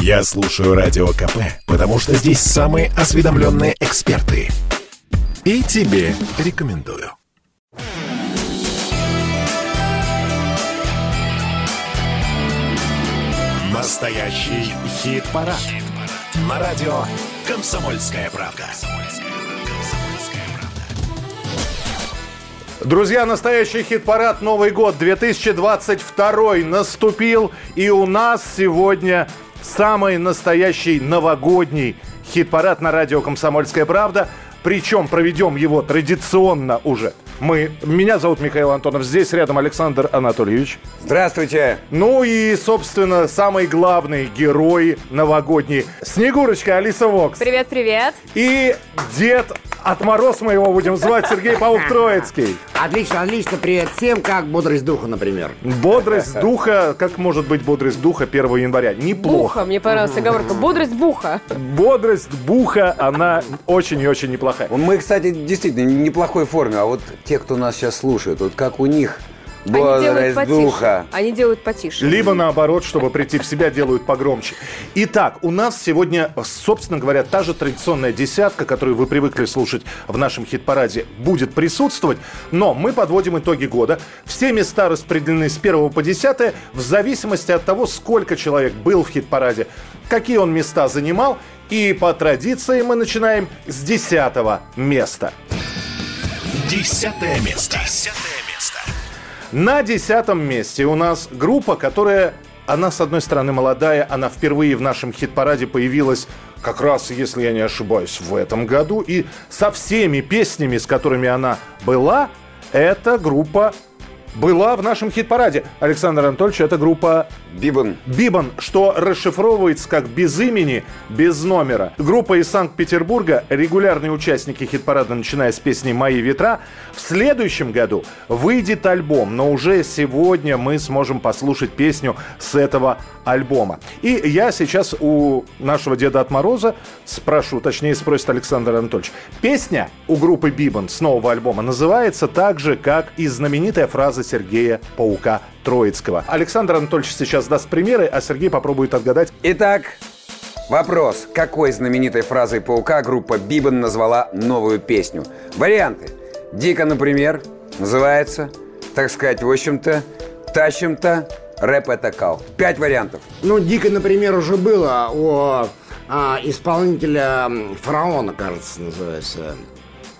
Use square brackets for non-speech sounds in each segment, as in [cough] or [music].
Я слушаю Радио КП, потому что здесь самые осведомленные эксперты. И тебе рекомендую. Настоящий хит-парад. Хит На радио «Комсомольская правда». Друзья, настоящий хит-парад Новый год 2022 наступил. И у нас сегодня самый настоящий новогодний хит-парад на радио «Комсомольская правда». Причем проведем его традиционно уже. Мы, меня зовут Михаил Антонов, здесь рядом Александр Анатольевич. Здравствуйте. Ну и, собственно, самый главный герой новогодний. Снегурочка Алиса Вокс. Привет, привет. И дед от Мороз мы его будем звать, Сергей Паук Троицкий. Отлично, отлично. Привет всем. Как бодрость духа, например? Бодрость духа, как может быть бодрость духа 1 января? Неплохо. Буха, мне понравилась оговорка. Бодрость буха. Бодрость буха, она очень и очень неплохая. Мы, кстати, действительно в неплохой форме, а вот те, кто нас сейчас слушает, вот как у них Они делают бодрость потише. духа. Они делают потише. Либо наоборот, чтобы прийти в себя, делают погромче. Итак, у нас сегодня, собственно говоря, та же традиционная десятка, которую вы привыкли слушать в нашем хит-параде, будет присутствовать. Но мы подводим итоги года. Все места распределены с 1 по 10 в зависимости от того, сколько человек был в хит-параде, какие он места занимал. И по традиции мы начинаем с 10 места. Десятое место. Десятое место. На десятом месте у нас группа, которая, она, с одной стороны, молодая, она впервые в нашем хит-параде появилась как раз, если я не ошибаюсь, в этом году. И со всеми песнями, с которыми она была, эта группа была в нашем хит-параде. Александр Анатольевич, это группа Бибан. Бибан, что расшифровывается как без имени, без номера. Группа из Санкт-Петербурга, регулярные участники хит-парада, начиная с песни «Мои ветра». В следующем году выйдет альбом, но уже сегодня мы сможем послушать песню с этого альбома. И я сейчас у нашего Деда от Мороза спрошу, точнее спросит Александр Анатольевич. Песня у группы Бибан с нового альбома называется так же, как и знаменитая фраза Сергея Паука Троицкого. Александр Анатольевич сейчас даст примеры, а Сергей попробует отгадать. Итак, вопрос. Какой знаменитой фразой паука группа Бибан назвала новую песню? Варианты. Дико, например, называется, так сказать, в общем-то, тащим-то, рэп это кал. Пять вариантов. Ну, дико, например, уже было у а, исполнителя фараона, кажется, называется.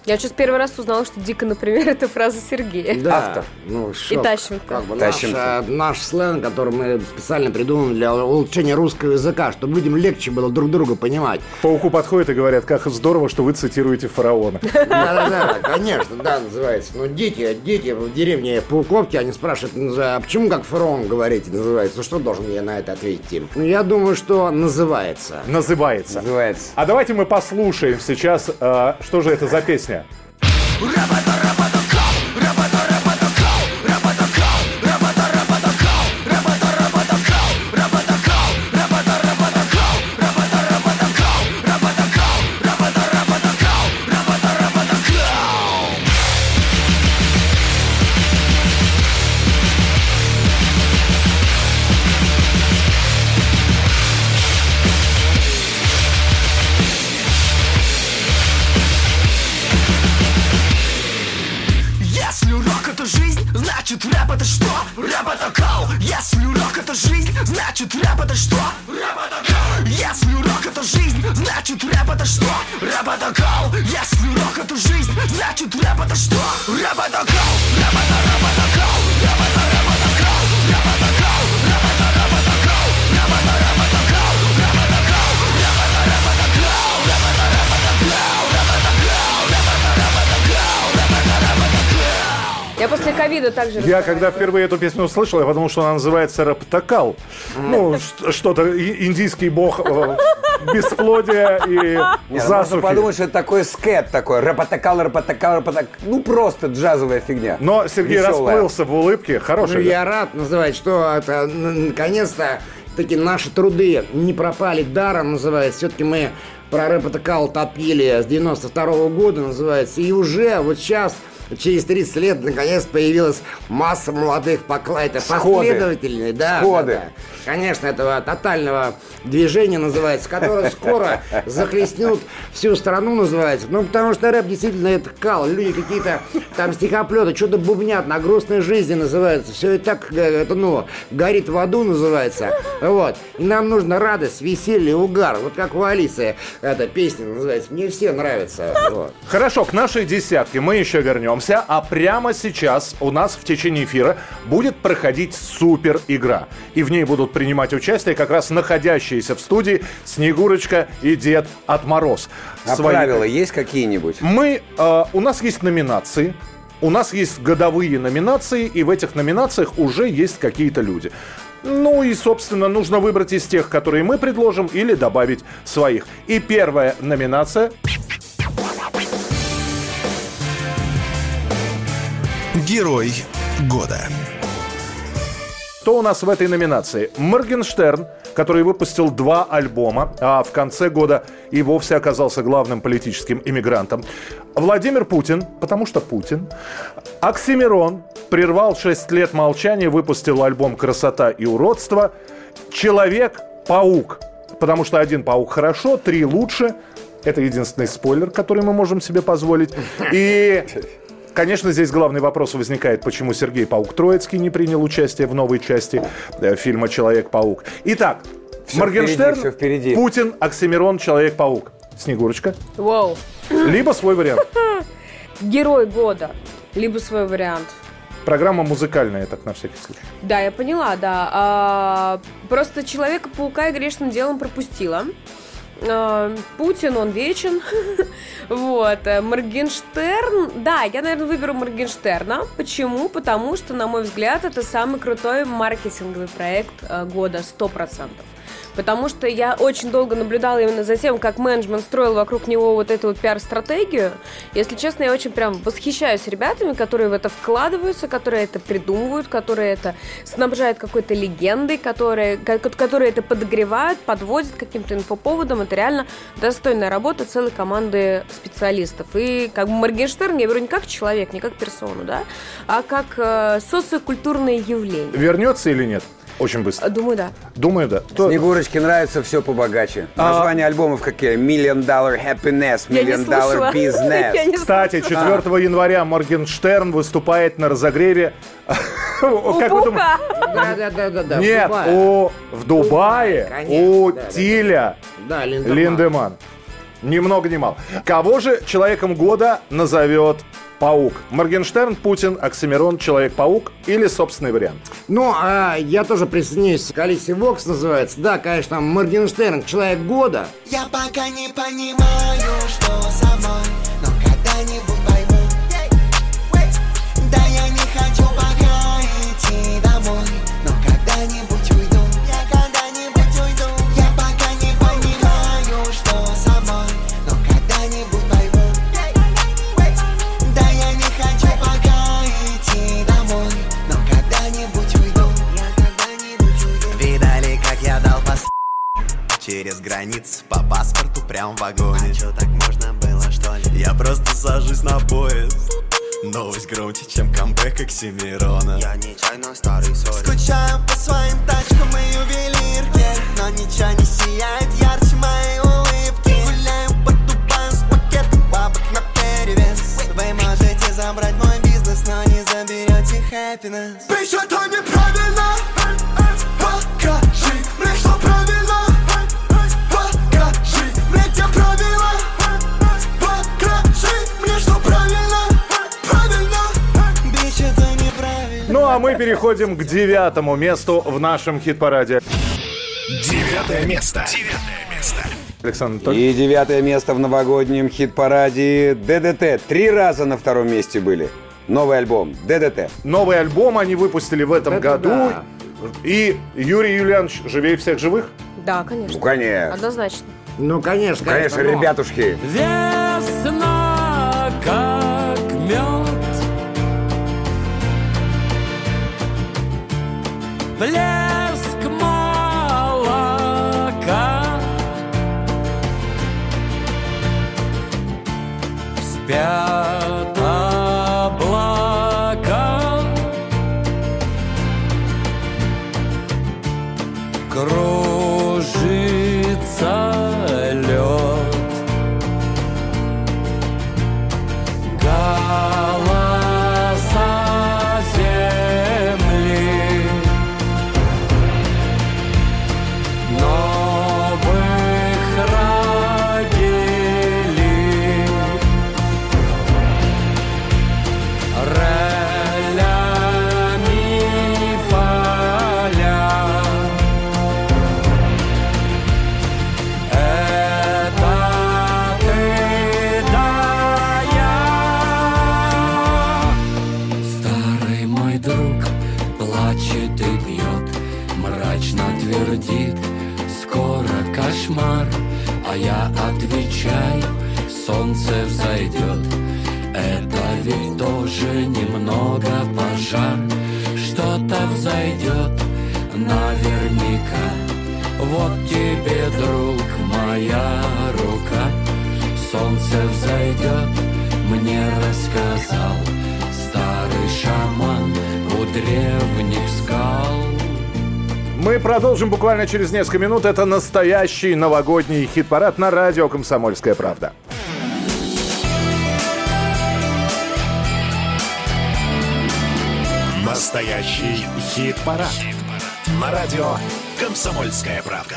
Я сейчас первый раз узнала, что дико, например, [laughs] это фраза Сергея. Да. Автор. Ну, шо, тащим-то. Как бы Тащим-то. наш, э, наш сленг, который мы специально придумали для улучшения русского языка, чтобы людям легче было друг друга понимать. Пауку подходят и говорят, как здорово, что вы цитируете фараона. [laughs] Да-да-да, конечно, да, называется. Ну, дети, дети в деревне Пауковки, они спрашивают, а почему как фараон говорите, называется? Ну, что должен я на это ответить им? Ну, я думаю, что называется. Называется. Называется. А давайте мы послушаем сейчас, э, что же это за песня. Если также Я когда впервые эту песню услышал, я подумал, что она называется «Раптакал». Ну, что-то, индийский бог э, бесплодия и Нет, ну, засухи. подумать, что это такой скет такой. Рэпотакал, рэпотакал, рэпотакал. Ну, просто джазовая фигня. Но Сергей Веселая. расплылся в улыбке. Ну, Хороший. я рад называть, что это, н- наконец-то, таки наши труды не пропали даром, называется. Все-таки мы про рэп топили с 92 года, называется. И уже вот сейчас через 30 лет наконец появилась масса молодых поклайтов. Сходы. Последовательные, да. Сходы. да, да. Конечно, этого тотального движения называется, которое [laughs] скоро захлестнет всю страну, называется. Ну, потому что рэп действительно это кал. Люди какие-то там стихоплеты, что-то бубнят на грустной жизни называется. Все и так, э, это, ну, горит в аду называется. Вот. И нам нужно радость, веселье, угар. Вот как у Алисы эта песня называется. Мне все нравятся. Вот. Хорошо, к нашей десятке мы еще вернемся, а прямо сейчас у нас в течение эфира будет проходить супер игра. И в ней будут принимать участие как раз находящиеся в студии Снегурочка и Дед от Мороз. А Свои- правила есть какие-нибудь? Мы, э, у нас есть номинации, у нас есть годовые номинации, и в этих номинациях уже есть какие-то люди. Ну и, собственно, нужно выбрать из тех, которые мы предложим, или добавить своих. И первая номинация Герой года. Кто у нас в этой номинации? Моргенштерн, который выпустил два альбома, а в конце года и вовсе оказался главным политическим иммигрантом. Владимир Путин, потому что Путин. Оксимирон прервал 6 лет молчания, выпустил альбом «Красота и уродство». Человек-паук, потому что один паук хорошо, три лучше. Это единственный спойлер, который мы можем себе позволить. И Конечно, здесь главный вопрос возникает, почему Сергей Паук-Троицкий не принял участие в новой части э, фильма «Человек-паук». Итак, Всё Моргенштерн, впереди, всё впереди. Путин, Оксимирон, Человек-паук. Снегурочка. Вау. Либо свой вариант. [laughs] Герой года. Либо свой вариант. Программа музыкальная, так на всякий случай. Да, я поняла, да. А, просто Человека-паука я грешным делом пропустила. А, Путин, он вечен. [laughs] вот. э, Моргенштерн. Да, я, наверное, выберу Моргенштерна. Почему? Потому что, на мой взгляд, это самый крутой маркетинговый проект э, года, 100%. Потому что я очень долго наблюдала именно за тем, как менеджмент строил вокруг него вот эту вот пиар-стратегию. Если честно, я очень прям восхищаюсь ребятами, которые в это вкладываются, которые это придумывают, которые это снабжают какой-то легендой, которые, ко- которые это подогревают, подводят каким-то инфоповодам. Это реально достойная работа целой команды специалистов. И как бы Моргенштерн я беру не как человек, не как персону, да, а как э, социокультурное явление. Вернется или нет? Очень быстро. Думаю, да. Думаю, да. То- Снегурочке нравится все побогаче. А- Названия альбомов какие? Million Dollar Happiness, Million. Dollar [laughs] Business. Кстати, 4 января Моргенштерн выступает на разогреве. У [laughs] Как в Нет, у, в Дубае у. Тиля. Линдеман. Ни много ни мало. Кого же человеком года назовет Паук? Моргенштерн, Путин, Оксимирон, Человек-паук или собственный вариант? Ну, а я тоже присоединяюсь к Алисе Вокс, называется. Да, конечно, Моргенштерн, человек года. Я пока не понимаю, что со мной Но когда-нибудь границ по паспорту прям в вагоне А чё, так можно было, что ли? Я просто сажусь на поезд. Новость громче, чем камбэк Оксимирона. Я нечаянно старый сори. Скучаю по своим тачкам и ювелирке Но ничего не сияет ярче моей улыбки. Гуляю по Дубаю с пакетом бабок на перевес. Вы можете забрать мой бизнес, но не заберете happiness. Bitch, а мы переходим к девятому месту в нашем хит-параде. Девятое место. Девятое место. Александр Анатольевич. И девятое место в новогоднем хит-параде ДДТ. Три раза на втором месте были. Новый альбом ДДТ. Новый альбом они выпустили в этом Это году. да. И Юрий Юлианович живее всех живых. Да, конечно. Ну, конечно. Однозначно. Ну, конечно, Конечно, но- ребятушки. Весна, как блеск молока. Спят облака, кровь. Тебе, друг, моя рука, солнце взойдет, мне рассказал старый шаман у древних скал. Мы продолжим буквально через несколько минут. Это настоящий новогодний хит-парад на радио «Комсомольская правда». Настоящий хит-парад. На радио «Комсомольская правда».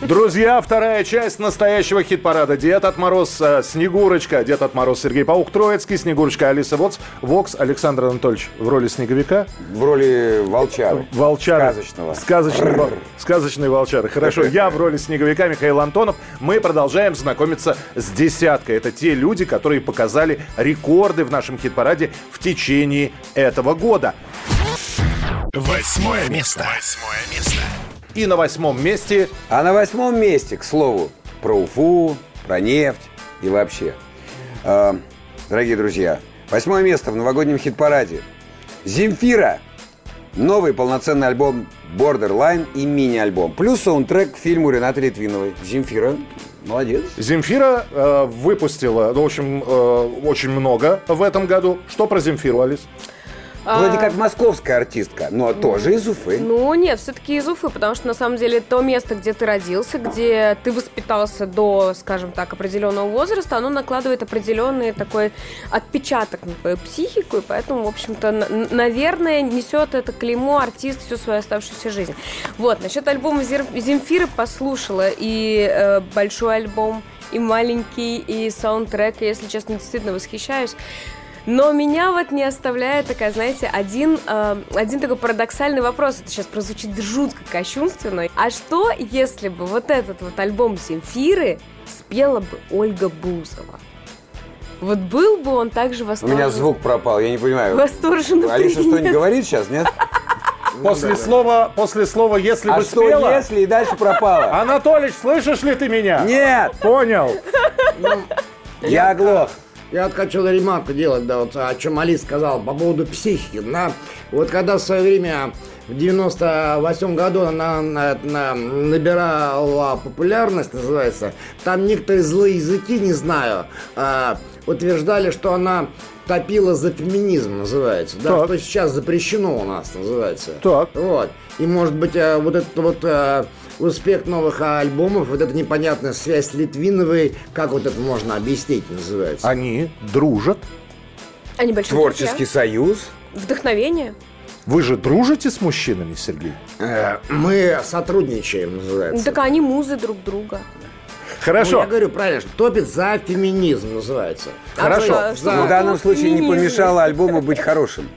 Друзья, вторая часть настоящего хит-парада. Дед от Мороз, э, Снегурочка, Дед от Мороз, Сергей Паук, Троицкий, Снегурочка, Алиса Вокс, Вокс, Александр Анатольевич в роли Снеговика. В роли волчара. Волчара. Сказочного. Сказочный, вол- сказочный волчара. Хорошо, я в роли Снеговика, Михаил Антонов. Мы продолжаем знакомиться с десяткой. Это те люди, которые показали рекорды в нашем хит-параде в течение этого года. Восьмое место. Восьмое место. И на восьмом месте А на восьмом месте, к слову, про Уфу, про нефть и вообще. Э, дорогие друзья, восьмое место в новогоднем хит-параде. Земфира. Новый полноценный альбом Borderline и мини-альбом. Плюс саундтрек к фильму Ренаты Литвиновой. Земфира. Молодец. Земфира э, выпустила, ну, в общем, э, очень много в этом году. Что про Земфиру, Алис? Вроде как московская артистка, но тоже из Уфы. Ну, нет, все-таки из Уфы, потому что, на самом деле, то место, где ты родился, где ты воспитался до, скажем так, определенного возраста, оно накладывает определенный такой отпечаток на твою психику, и поэтому, в общем-то, наверное, несет это клеймо артист всю свою оставшуюся жизнь. Вот, насчет альбома Земфиры послушала, и э, большой альбом, и маленький, и саундтрек, и, если честно, действительно восхищаюсь. Но меня вот не оставляет такая, знаете, один, э, один такой парадоксальный вопрос. Это сейчас прозвучит жутко кощунственно. А что, если бы вот этот вот альбом Земфиры спела бы Ольга Бузова? Вот был бы он также У восторжен. меня звук пропал, я не понимаю. Восторженно Алиса принят. что-нибудь говорит сейчас, нет? [laughs] После слова, после слова «если А бы что спела...» если и дальше пропало? Анатолич, слышишь ли ты меня? Нет, Понял. я оглох. Я вот хочу ремарку делать, да, вот о чем Алис сказал по поводу психики. Да. Вот когда в свое время в 98 году она на- на- набирала популярность, называется, там некоторые злые языки, не знаю, а, утверждали, что она топила за феминизм, называется. Да, Так. что сейчас запрещено у нас, называется. Так. Вот. И может быть э, вот этот вот э, успех новых альбомов, вот эта непонятная связь с Литвиновой, как вот это можно объяснить, называется? Они дружат. Они большие Творческий друзья. союз. Вдохновение. Вы же дружите с мужчинами, Сергей? Э, Мы сотрудничаем, называется. так они музы друг друга. Ну, Хорошо. я говорю правильно, что топит за феминизм, называется. Хорошо. А. Ну, в данном случае не помешало альбому быть хорошим.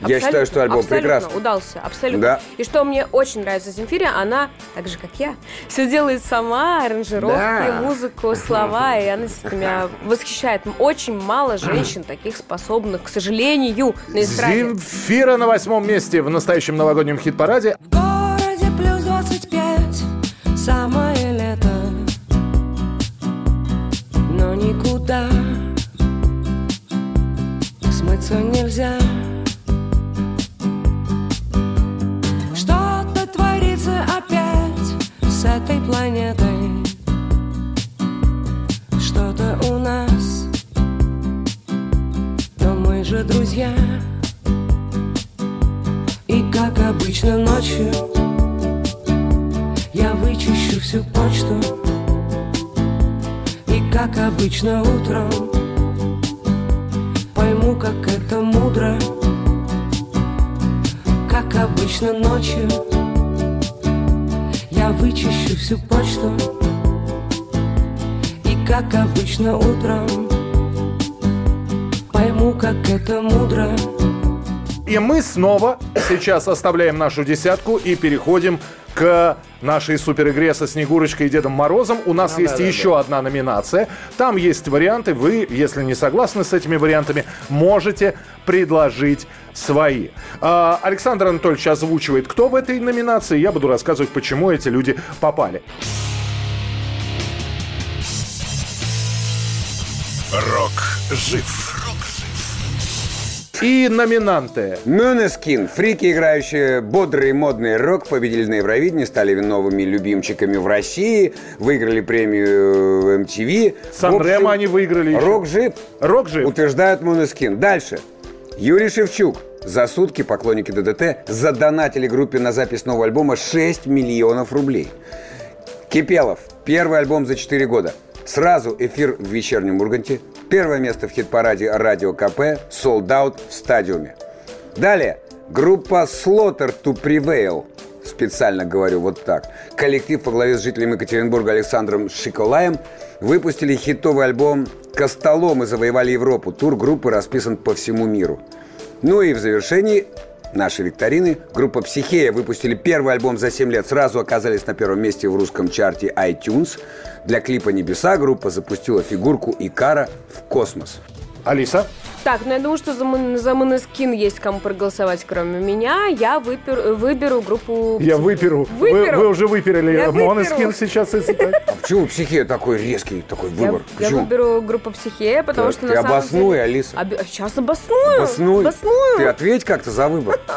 Я Абсолютно, считаю, что альбом абсолютно прекрасный. удался, абсолютно. Да. И что мне очень нравится в Земфире, она, так же как я, все делает сама, аранжировки, Да. музыку, слова, и она меня восхищает. Очень мало женщин таких способных, к сожалению, на эстраде. Земфира на восьмом месте в настоящем новогоднем хит-параде. В городе плюс 25, самое смыться нельзя. Что-то творится опять с этой планетой. Что-то у нас. Но мы же друзья. И как обычно ночью Я вычищу всю почту. И как обычно утром как это мудро Как обычно ночью. Я вычищу всю почту И как обычно утром Пойму, как это мудро. И мы снова сейчас оставляем нашу десятку и переходим к нашей суперигре со Снегурочкой и Дедом Морозом. У нас Ну, есть да, да, еще одна номинация. Там есть варианты. Вы, если не согласны с этими вариантами, можете предложить свои. А, Александр Анатольевич озвучивает, кто в этой номинации. Я буду рассказывать, почему эти люди попали. Рок жив. И номинанты. Мюнескин, фрики, играющие бодрый и модный рок, победили на Евровидении, стали новыми любимчиками в России, выиграли премию MTV. Сан В общем, Ремо они выиграли. Рок жив, Рок жив. утверждают Мюнескин. Дальше. Юрий Шевчук. За сутки поклонники ДДТ задонатили группе на запись нового альбома 6 миллионов рублей. Кипелов. Первый альбом за 4 года. Сразу эфир в вечернем Урганте. Первое место в хит-параде «Радио КП». Sold Out в стадиуме. Далее. Группа Slaughter to Prevail. Специально говорю вот так. Коллектив по главе с жителем Екатеринбурга Александром Шиколаем выпустили хитовый альбом «Костолом» и завоевали Европу. Тур группы расписан по всему миру. Ну и в завершении нашей викторины группа «Психея» выпустили первый альбом за 7 лет. Сразу оказались на первом месте в русском чарте iTunes. Для клипа «Небеса» группа запустила фигурку Икара в космос. Алиса. Так, ну я думаю, что за, за Монескин есть кому проголосовать, кроме меня. Я выпер- выберу группу... Я выперу. Выперу. Вы, вы уже выперли Я выперу. Монескин сейчас. если так. [laughs] А почему «Психея» такой резкий такой Я, выбор? я Почему? выберу группу Психея, потому Так, что ты на самом обоснуй, деле... Алиса. Оби- Сейчас обосную. Обоснуй. Обосную. Ты ответь как-то за выбор. [laughs]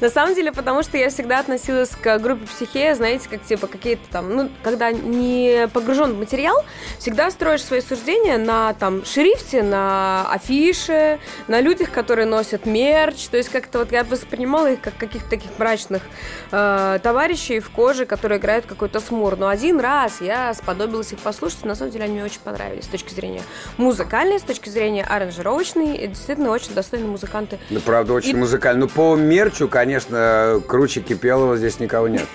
На самом деле, потому что я всегда относилась к группе психея, знаете, как типа какие-то там, ну, когда не погружен в материал, всегда строишь свои суждения на там шрифте, на афише, на людях, которые носят мерч. То есть как-то вот я воспринимала их как каких-то таких мрачных э, товарищей в коже, которые играют какой-то смур. Но один раз я сподобилась их послушать, на самом деле они мне очень понравились с точки зрения музыкальной, с точки зрения аранжировочной. И действительно очень достойные музыканты. Ну, правда, очень И- музыкально. Ну, по мерчу, конечно, круче Кипелова здесь никого нет.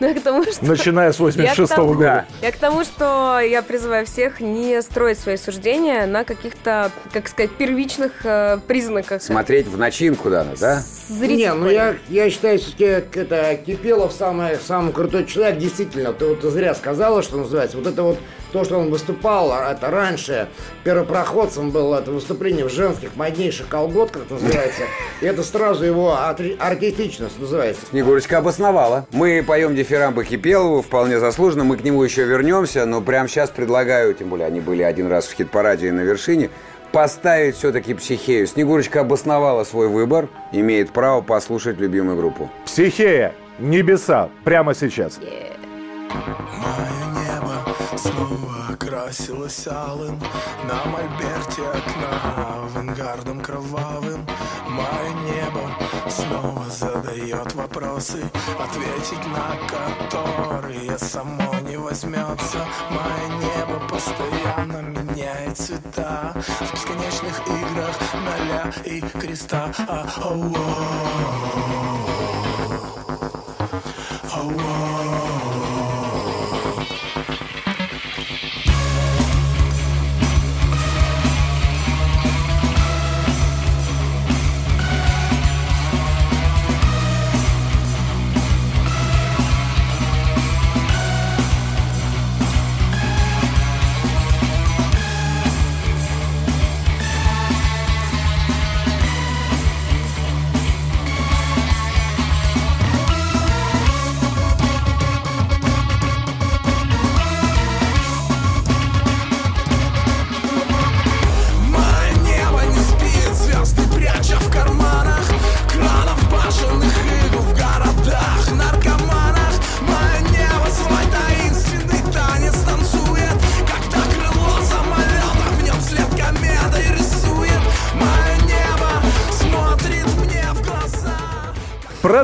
Ну, я к тому, что... Начиная с 86 Я к тому- года. Я к тому, что я призываю всех не строить свои суждения на каких-то, как сказать, первичных э, признаках. Смотреть в начинку надо, да? Зритель Не, ну я, я считаю, все-таки это Кипелов самый, самый крутой человек, действительно. Ты вот зря сказала, что называется. Вот это вот то, что он выступал, а это раньше первопроходцем было это выступление в женских моднейших колготках, называется. И это сразу его артистичность называется. Снегурочка обосновала. Мы поем дифирамбы Кипелову, вполне заслуженно. Мы к нему еще вернемся, но прямо сейчас предлагаю, тем более они были один раз в хит-параде и на вершине, поставить все-таки психею. Снегурочка обосновала свой выбор, имеет право послушать любимую группу. Психея. Небеса. Прямо сейчас. Мое небо снова окрасилось алым На мольберте окна авангардом кровавым Мое небо снова задает вопросы Ответить на которые само не возьмется. Мое небо постоянно меняет цвета В бесконечных играх ноля и креста. А, оу, оу, оу.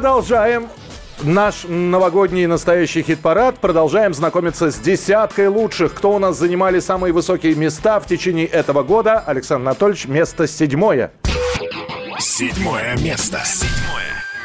Продолжаем наш новогодний настоящий хит-парад. Продолжаем знакомиться с десяткой лучших. Кто у нас занимали самые высокие места в течение этого года? Александр Анатольевич, место седьмое. Седьмое место. Седьмое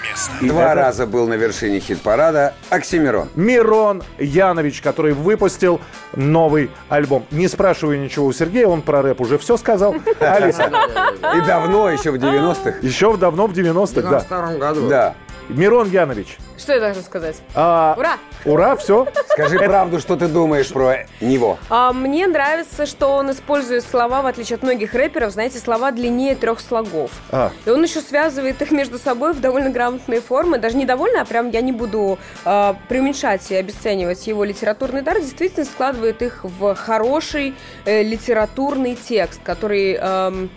место. Два раза был на вершине хит-парада Оксимирон. Мирон Янович, который выпустил новый альбом. Не спрашиваю ничего у Сергея, он про рэп уже все сказал. Алиса, [laughs] И давно, еще в 90-х. еще давно в 90-х, В да. 92 году. Да. Мирон Янович. Что я должна сказать? а, Ура! Ура, все. Скажи правду, что ты думаешь про него. А, мне нравится, что он использует слова, в отличие от многих рэперов, знаете, слова длиннее трех слогов. А. И он еще связывает их между собой в довольно грамотные формы. Даже не довольно, а прям я не буду а, преуменьшать и обесценивать его литературный дар. Действительно складывает их в хороший э, литературный текст, который... эм,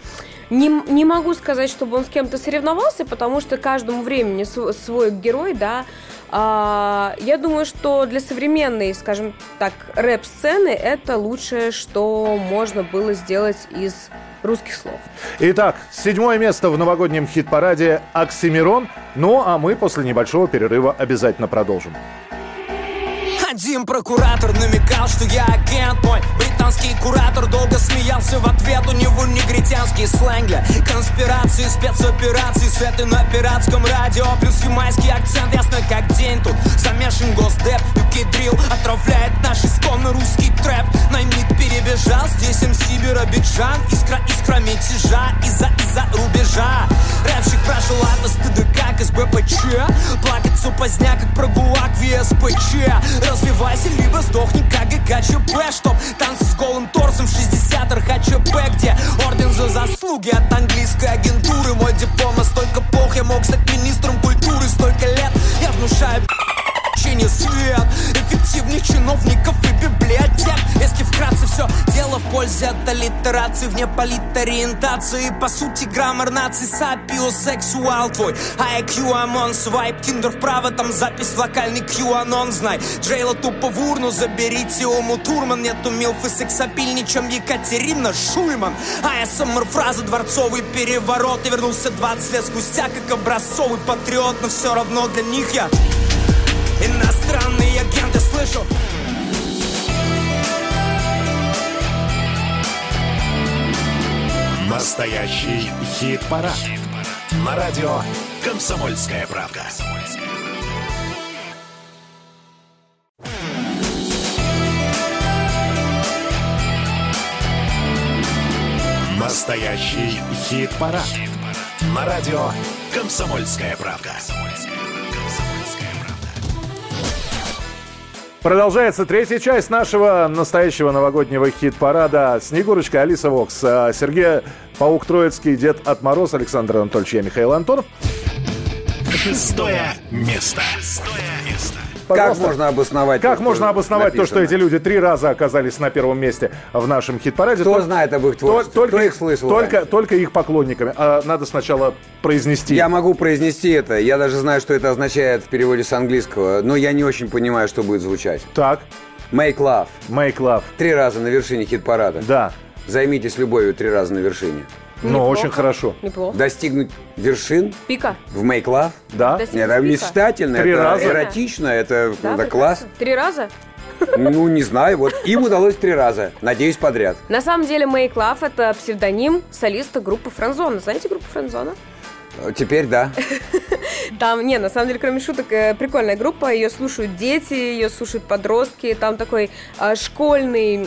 не, не могу сказать, чтобы он с кем-то соревновался, потому что каждому времени св- свой герой, да. А, я думаю, что для современной, скажем так, рэп-сцены это лучшее, что можно было сделать из русских слов. Итак, седьмое место в новогоднем хит-параде «Оксимирон». Ну, а мы после небольшого перерыва обязательно продолжим. Один прокуратор намекал, что я агент. Мой Британский куратор долго смеялся в ответ. У него негритянский сленг для конспирации Спецоперации. С этой на пиратском радио Плюс ямайский акцент, ясно как день Тут замешан госдеп, UK дрил Отравляет наш исконно русский трэп. Наймит перебежал, здесь МС Биробиджан. Искра, искра мятежа из-за, из-за рубежа. Рэпщик прошел от стыда как из БПЧ Плакаться поздня, как про ГУЛАГ в ЕСПЧ Развивайся, либо сдохни, как ГКЧП Чтоб танцы с голым торсом в 60 РХЧП Где орден за заслуги от английской агентуры? Мой диплом настолько плох, я мог стать министром культуры. Столько лет я внушаю не свет. Эффективных чиновников и библиотек. Если вкратце все дело в пользе от аллитерации Вне политориентации. По сути граммар наций Сапиосексуал твой. IQ, ОМОН, свайп Тиндер вправо, там запись в локальный QAnon Знай, Джейла тупо в урну Заберите Ому Турман Нету милфы сексапильней, чем Екатерина Шульман. АСМР фраза Дворцовый переворот. И вернулся 20 лет спустя Как образцовый патриот Но все равно для них я Иностранные агенты слышу Настоящий хит-парад. На радио «Комсомольская правда». Настоящий хит-парад. На радио «Комсомольская правда». Продолжается третья часть нашего настоящего новогоднего хит-парада «Снегурочка», Алиса Вокс, а, Сергей Паук Троицкий, Дед от Мороз, Александр Анатольевич, я Михаил Антонов. Шестое место. Как Пожалуйста. можно обосновать? Как то, можно обосновать то, что написано? эти люди три раза оказались на первом месте в нашем хит-параде? Кто Тол- знает об их творчестве? Только, Кто их слышал Только, раньше? только их поклонниками. А надо сначала произнести. Я могу произнести это. Я даже знаю, что это означает в переводе с английского, но я не очень понимаю, что будет звучать. Так, Make love. make love. Три раза на вершине хит-парада. Да. Займитесь любовью три раза на вершине. Ну, Неплохо. очень хорошо. Неплохо. Достигнуть вершин Пика. в Make love. Да? Достигнуть Нет, это пика. мечтательно, Три это раза. эротично, это, Да, это прекрасно. класс. Три раза? Ну, не знаю, вот им удалось три раза. Надеюсь, подряд. На самом деле Make Love это псевдоним солиста группы Франзона. Знаете группу Франзона? Теперь да. [laughs] Там, не, на самом деле, кроме шуток, э, прикольная группа. Ее слушают дети, ее слушают подростки. Там такой а, школьный,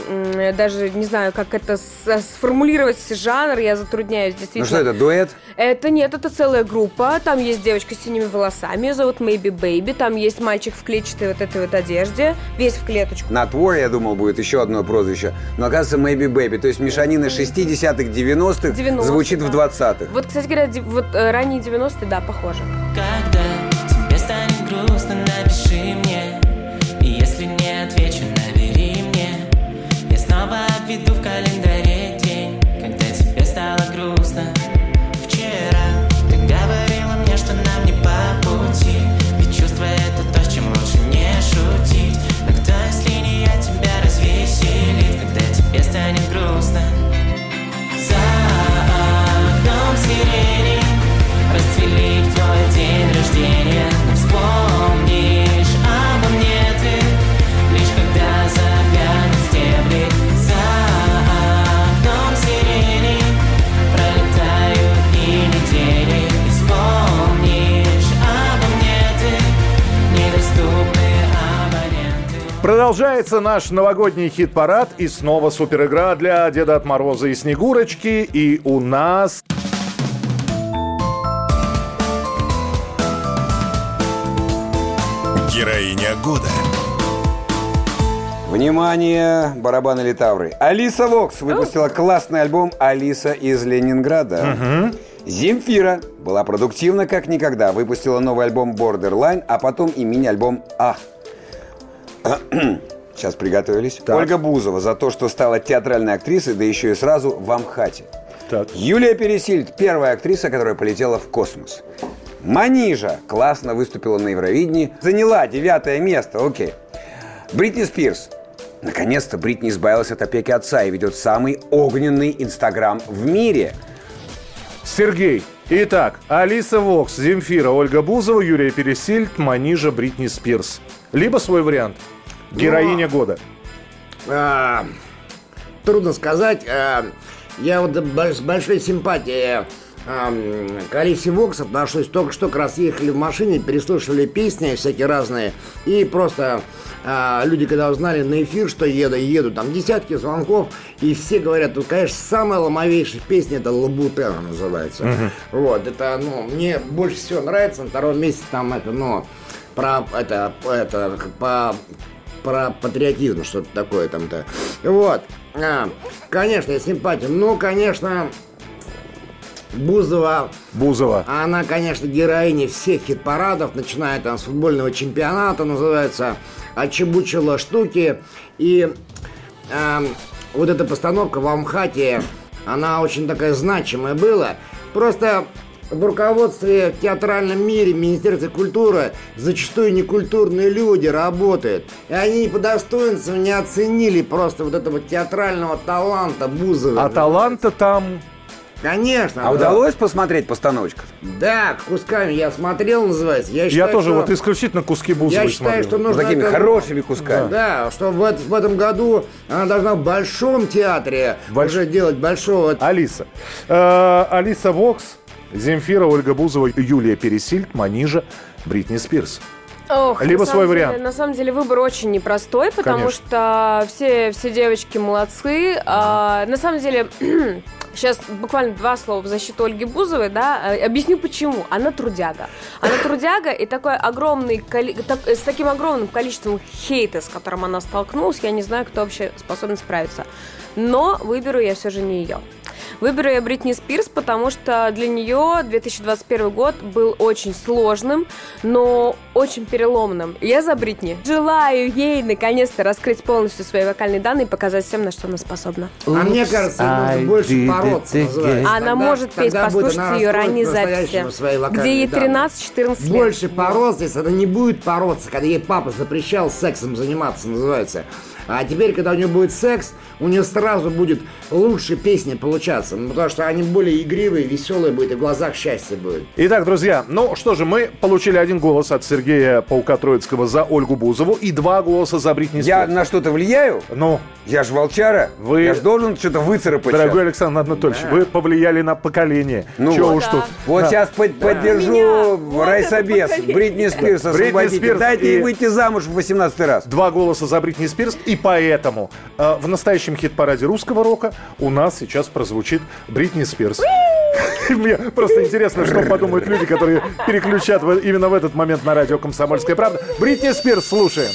даже не знаю, как это сформулировать жанр, я затрудняюсь Ну действительно. что это, дуэт? Это нет, это целая группа. Там есть девочка с синими волосами, ее зовут Maybe Baby. Там есть мальчик в клетчатой вот этой вот одежде, весь в клеточку. Not War, я думал, будет еще одно прозвище. Но оказывается, Maybe Baby. То есть мешанина 60-х, 90-х 90-х, звучит в да. 20-х. Вот, кстати говоря, вот э, ранние 90-е, да, похоже. Когда тебе станет грустно, напиши мне. И если не отвечу, набери мне. Я снова обведу в календаре день Когда тебе стало грустно. Вчера ты говорила мне, что нам не по пути. Ведь чувство это то, с чем лучше не шутить. Но кто, если не я, тебя развеселит Когда тебе станет Продолжается наш новогодний хит-парад и снова супер игра для Деда от Мороза и Снегурочки. И у нас Героиня года. Внимание, барабаны Литавры. Алиса Вокс выпустила классный альбом «Алиса из Ленинграда». Земфира была продуктивна как никогда. Выпустила новый альбом Borderline, а потом и мини-альбом «А». Сейчас приготовились. Ольга Бузова за то, что стала театральной актрисой, да еще и сразу в Амхате. Так. Юлия Пересильд – первая актриса, которая полетела в космос. Манижа классно выступила на Евровидении, заняла девятое место, окей. Бритни Спирс. Наконец-то Бритни избавилась от опеки отца и ведет самый огненный инстаграм в мире. Сергей. Итак, Алиса Вокс, Земфира, Ольга Бузова, Юлия Пересильд, Манижа, Бритни Спирс. Либо свой вариант. Героиня года. А, трудно сказать. А, я вот с большой симпатией а, к Алисе Вокс отношусь. Только что как раз ехали в машине, переслушивали песни всякие разные. И просто а, люди, когда узнали на эфир, что еду, еду, там десятки звонков, и все говорят, тут, конечно, самая ломовейшая песня, это Лабутена называется. Вот, это, ну, мне больше всего нравится. На втором месте там это, ну, про, это, это, по про патриотизм, что-то такое там-то. Вот. А, конечно, симпатия. Ну, конечно, Бузова, Бузова. она, конечно, героиня всех хит-парадов, начиная там с футбольного чемпионата, называется, отчебучила штуки. И эм, вот эта постановка в Амхате, она очень такая значимая была. Просто в руководстве в театральном мире, в Министерстве культуры зачастую некультурные люди работают. И они по достоинству не оценили просто вот этого театрального таланта Бузовой. А таланта там... Конечно. А да. удалось посмотреть постановочку? Да, кусками я смотрел, называется. Я, Я считаю, тоже что- вот исключительно куски Бузовой Я считаю, смотрю. что нужно... Такими это- хорошими кусками. Да, что в, в этом году она должна в большом театре Больш- уже делать большого... Алиса. Э, Алиса Вокс, Земфира, Ольга Бузова, Юлия Пересильд, Манижа, Бритни Спирс. Ох, Либо свой самом деле- вариант. на самом деле выбор очень непростой, потому Конечно. что все, все девочки молодцы. А, на самом деле, [clears throat] сейчас буквально два слова в защиту Ольги Бузовой, да, а, объясню почему. Она трудяга. Она трудяга и такой огромный, с таким огромным количеством хейта, с которым она столкнулась, я не знаю, кто вообще способен справиться. Но выберу я все же не ее. Выберу я Бритни Спирс, потому что для нее 2021 год был очень сложным, но очень переломным. Я за Бритни. Желаю ей наконец-то раскрыть полностью свои вокальные данные и показать всем, на что она способна. А мне кажется, нужно больше бороться. Она Тогда- может петь, послушайте она ее ранние записи, где ей данные. 13-14 лет. Больше бороться, если она не будет бороться, когда ей папа запрещал сексом заниматься, называется. А теперь, когда у нее будет секс, у нее сразу будет лучше песни получаться. Ну, потому что они более игривые, веселые будут, и в глазах счастье будет. Итак, друзья, ну что же, мы получили один голос от Сергея Паука Троицкого за Ольгу Бузову и два голоса за Бритни Спирс. Я на что-то влияю? Ну, Я же волчара. Вы- Я же должен что-то выцарапать. дорогой щас. Александр Анатольевич, вы повлияли на поколение. Ну Чего вот. уж тут. Вот Да. сейчас под- поддержу Меня. Райсобес. Бритни Спирс Бритни освободите. Спирс Дайте и- ей выйти замуж в 18 раз. Два голоса за Бритни Спирс, и поэтому э, в настоящем хит-параде русского рока у нас сейчас прозвучит Бритни Спирс. Мне просто интересно, что подумают люди, которые переключат именно в этот момент на радио «Комсомольская правда». Бритни Спирс слушаем.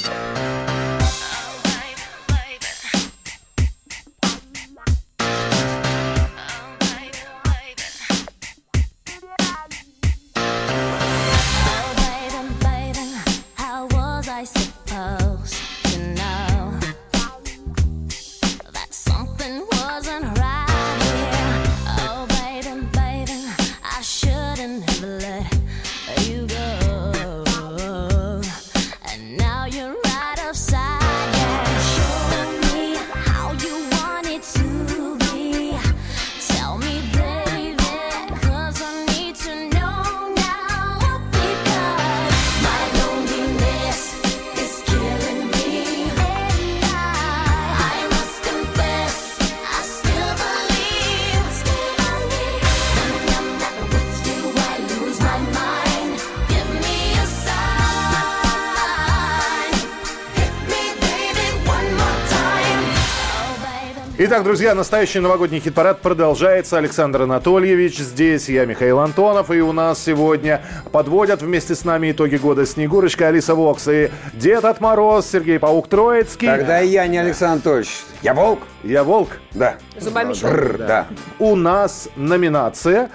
Итак, друзья, настоящий новогодний хит-парад продолжается. Александр Анатольевич здесь, я Михаил Антонов. И у нас сегодня подводят вместе с нами итоги года Снегурочка, Алиса Вокс и Дед от Мороз, Сергей Паук Троицкий. Тогда и я не Александр Анатольевич. Я волк? Я волк. Да. Зубами Бррр, щелкнул. да. У нас номинация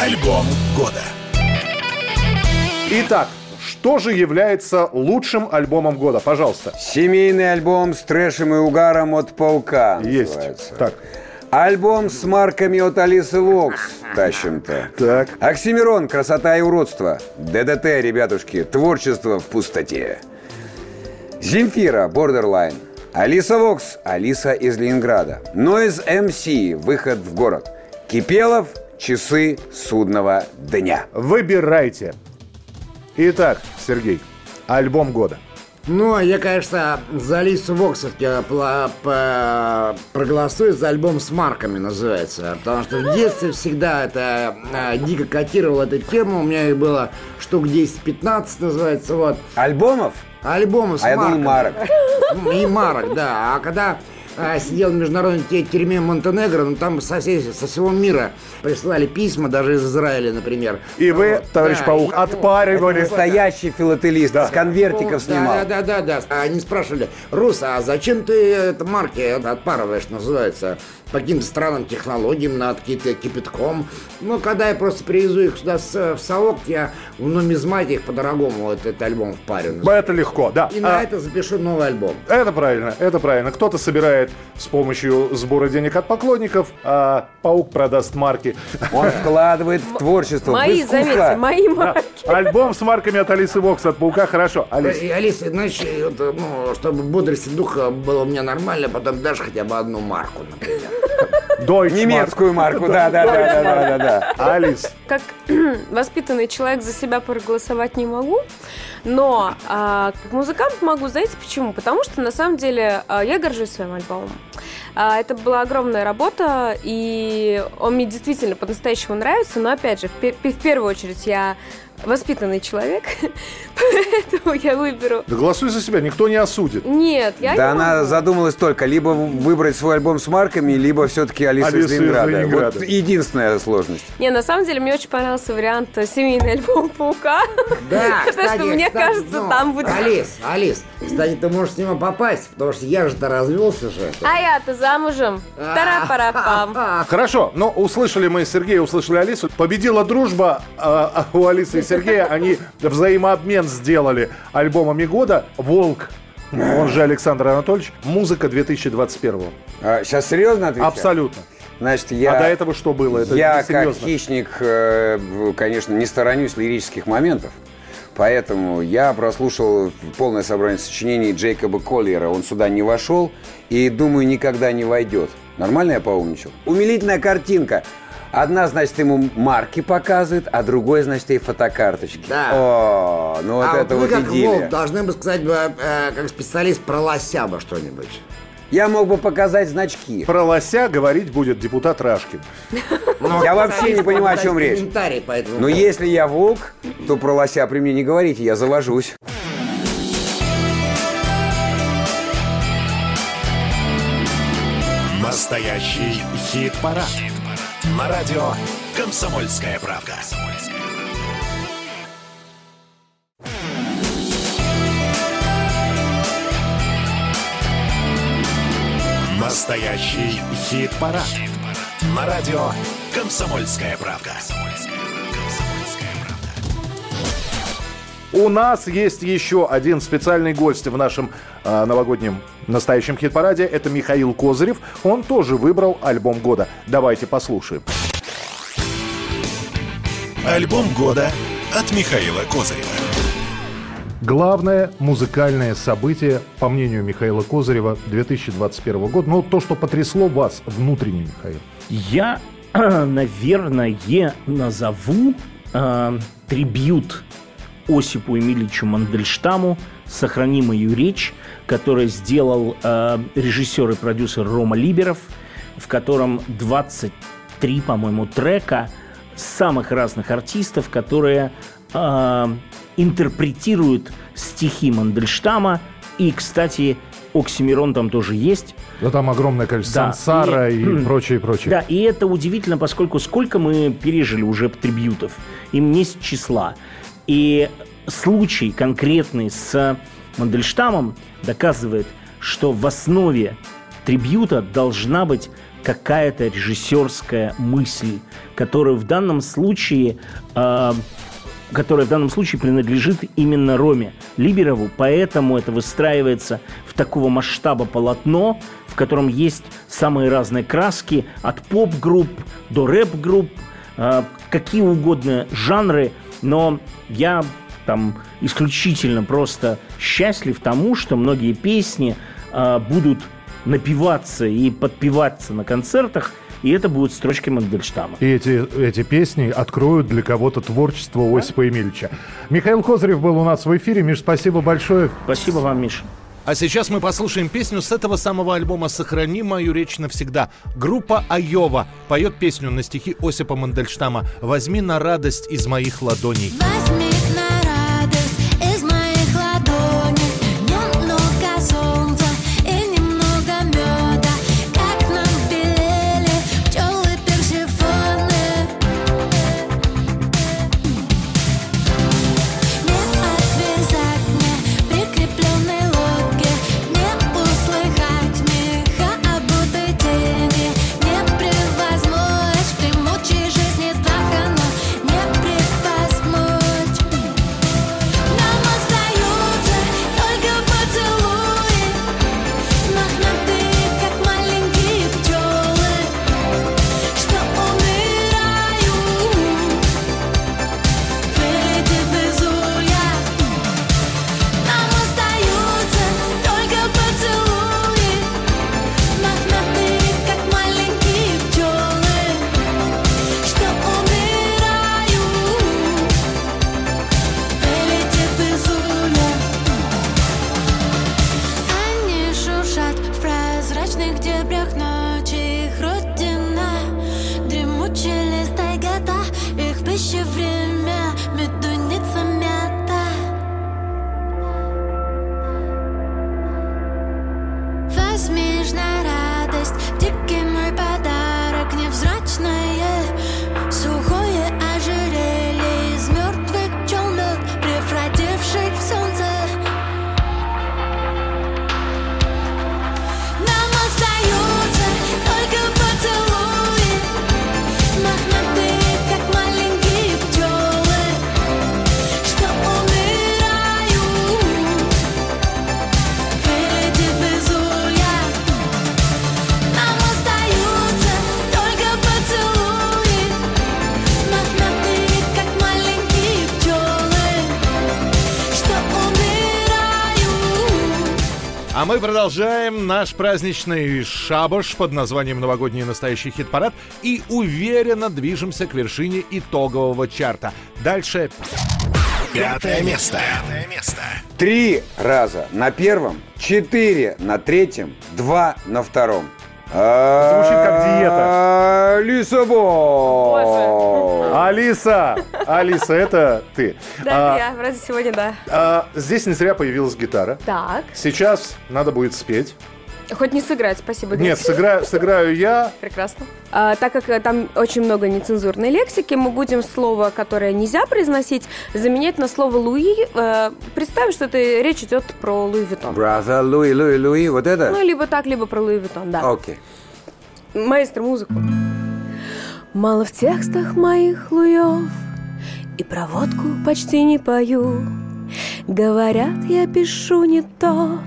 Альбом года. Итак, что же является лучшим альбомом года? Пожалуйста. Семейный альбом с трэшем и угаром от паука. Есть. называется. Так. Альбом с марками от Алисы Вокс. Тащим-то. Так. Оксимирон «Красота и уродство». ДДТ, ребятушки. Творчество в пустоте. Земфира «Бордерлайн». Алиса Вокс. Алиса из Ленинграда. Нойз МС. Выход в город. Кипелов. Часы судного дня. Выбирайте. Итак, Сергей, альбом года. Ну, а я, конечно, за Алису Вокс я пла- по- проголосую за альбом с марками называется. Потому что в детстве всегда это а, дико котировал эту тему. У меня их было штук 10-15 называется. Вот. Альбомов? Альбомы с А я думал, марками. И марок, да. А когда а, сидел в международной тюрьме Монтенегро, ну там со, всей- со всего мира присылали письма, даже из Израиля, например. И вы, товарищ Да, Паук, и- отпаривали. Настоящий филателист. С конвертиков снимал. Да, да, да, да. А Они спрашивали, Рус, а зачем ты это марки отпарываешь, называется, по каким-то странным технологиям, над каким-то кипятком. Ну, когда я просто привезу их сюда в Совок, я в нумизмате их по-дорогому вот этот альбом впарю. Это легко, да. И на А, это запишу новый альбом. Это правильно, это правильно. Кто-то собирает с помощью сбора денег от поклонников, а паук продаст марки. Он вкладывает в творчество, в Мои, искусство. заметьте, мои Да. марки. Альбом с марками от Алисы Вокс, от паука, хорошо. Алис, И, Алиса, значит, вот, ну, чтобы бодрость духа было у меня нормально, потом дашь хотя бы одну марку, например. Deutsche Немецкую марку, да, да, да, да, да, да. Алис, Как [clears throat] воспитанный человек за себя проголосовать не могу, но а, как музыкант могу, знаете почему? Потому что на самом деле а, я горжусь своим альбомом. А, это была огромная работа, и он мне действительно по-настоящему нравится, но опять же, в, пе- в первую очередь я воспитанный человек, [laughs] поэтому я выберу. да голосуй за себя, никто не осудит. Нет, я Да не она могу. задумалась только либо выбрать свой альбом с марками, либо все-таки Алиса, Алиса из из Ленинграда. Вот единственная сложность. Не, на самом деле мне очень понравился вариант семейный альбом Паука. Да, [laughs] Потому что мне кажется, ну, там будет... Алис, Алис, кстати, ты можешь с ним попасть, потому что я же-то развелся же. А я-то замужем. Тара-пара-пам. [laughs] Хорошо, но услышали мы Сергея, услышали Алису. Победила дружба а, а у Алисы Сергея. Они взаимообмен сделали альбомами года. «Волк», он же Александр Анатольевич, музыка 2021 А, сейчас серьезно отвечаю? Абсолютно. Значит, я... А до этого что было? Это я, как хищник, э, конечно, не сторонюсь лирических моментов. Поэтому я прослушал полное собрание сочинений Джейкоба Коллиера. Он сюда не вошел и, думаю, никогда не войдет. Нормально я поумничал? Умилительная картинка. Одна, значит, ему марки показывает, а другой, значит, ей фотокарточки. Да. О, ну вот а это вот вот вы как идиллия. волк должны бы сказать бы, э, как специалист про лося бы что-нибудь. Я мог бы показать значки. Про лося говорить будет депутат Рашкин. Но Я вообще не понимаю, о чем речь. Но если я волк, то про лося при мне не говорите, я завожусь. Настоящий хит-парад. На радио «Комсомольская правда». Настоящий хит-парад. На радио «Комсомольская правда». У нас есть еще один специальный гость в нашем э, новогоднем настоящем хит-параде. Это Михаил Козырев. Он тоже выбрал альбом года. Давайте послушаем. Альбом года от Михаила Козырева. Главное музыкальное событие, по мнению Михаила Козырева, 2021 года. Ну, то, что потрясло вас внутренне, Михаил. Я, [clears throat] наверное, назову э, трибют Осипу Эмильевичу Мандельштаму «Сохрани мою речь», который сделал э, режиссер и продюсер Рома Либеров, в котором 23, по-моему, трека самых разных артистов, которые э, интерпретируют стихи Мандельштама И, кстати, Оксимирон там тоже есть. Да там огромное количество Да, сансара и, и- [clears throat] прочее, прочее. Да, и это удивительно, поскольку сколько мы пережили уже трибьютов, им не с числа. И случай конкретный с Мандельштамом доказывает, что в основе трибьюта должна быть какая-то режиссерская мысль, которая в данном случае э, которая в данном случае принадлежит именно Роме Либерову, поэтому это выстраивается в такого масштаба полотно, в котором есть самые разные краски, от поп-групп до рэп-групп, э, какие угодно жанры, но я там исключительно просто счастлив тому, что многие песни э, будут напеваться и подпеваться на концертах, и это будут строчки Мандельштама. И эти, эти песни откроют для кого-то творчество Осипа Емельевича. Михаил Козырев был у нас в эфире. Миш, спасибо большое. Спасибо вам, Миша. А сейчас мы послушаем песню с этого самого альбома «Сохрани мою речь навсегда». Группа «Айова» поет песню на стихи Осипа Мандельштама «Возьми на радость из моих ладоней». Возьми продолжаем наш праздничный шабаш под названием «Новогодний настоящий хит-парад» и уверенно движемся к вершине итогового чарта. Дальше Пятое место. Три раза на первом, четыре на третьем, два на втором. Звучит как диета. Лиссабон! Алиса! Алиса, это ты. Да, А, я вроде сегодня, да. а, здесь не зря появилась гитара. Так, Сейчас надо будет спеть. Хоть не сыграть, спасибо, Игорь. Нет, сыграю, сыграю я. Прекрасно. А, так как э, там очень много нецензурной лексики, мы будем слово, которое нельзя произносить, заменять на слово Луи. Э, представь, что это речь идет про Louis Vuitton. Браза, Луи, Луи, Луи, вот это? Ну, либо так, либо про Louis Vuitton, да. Окей. Маэстро, музыку. Мало в текстах моих луев И про водку почти не пою Говорят, я пишу не то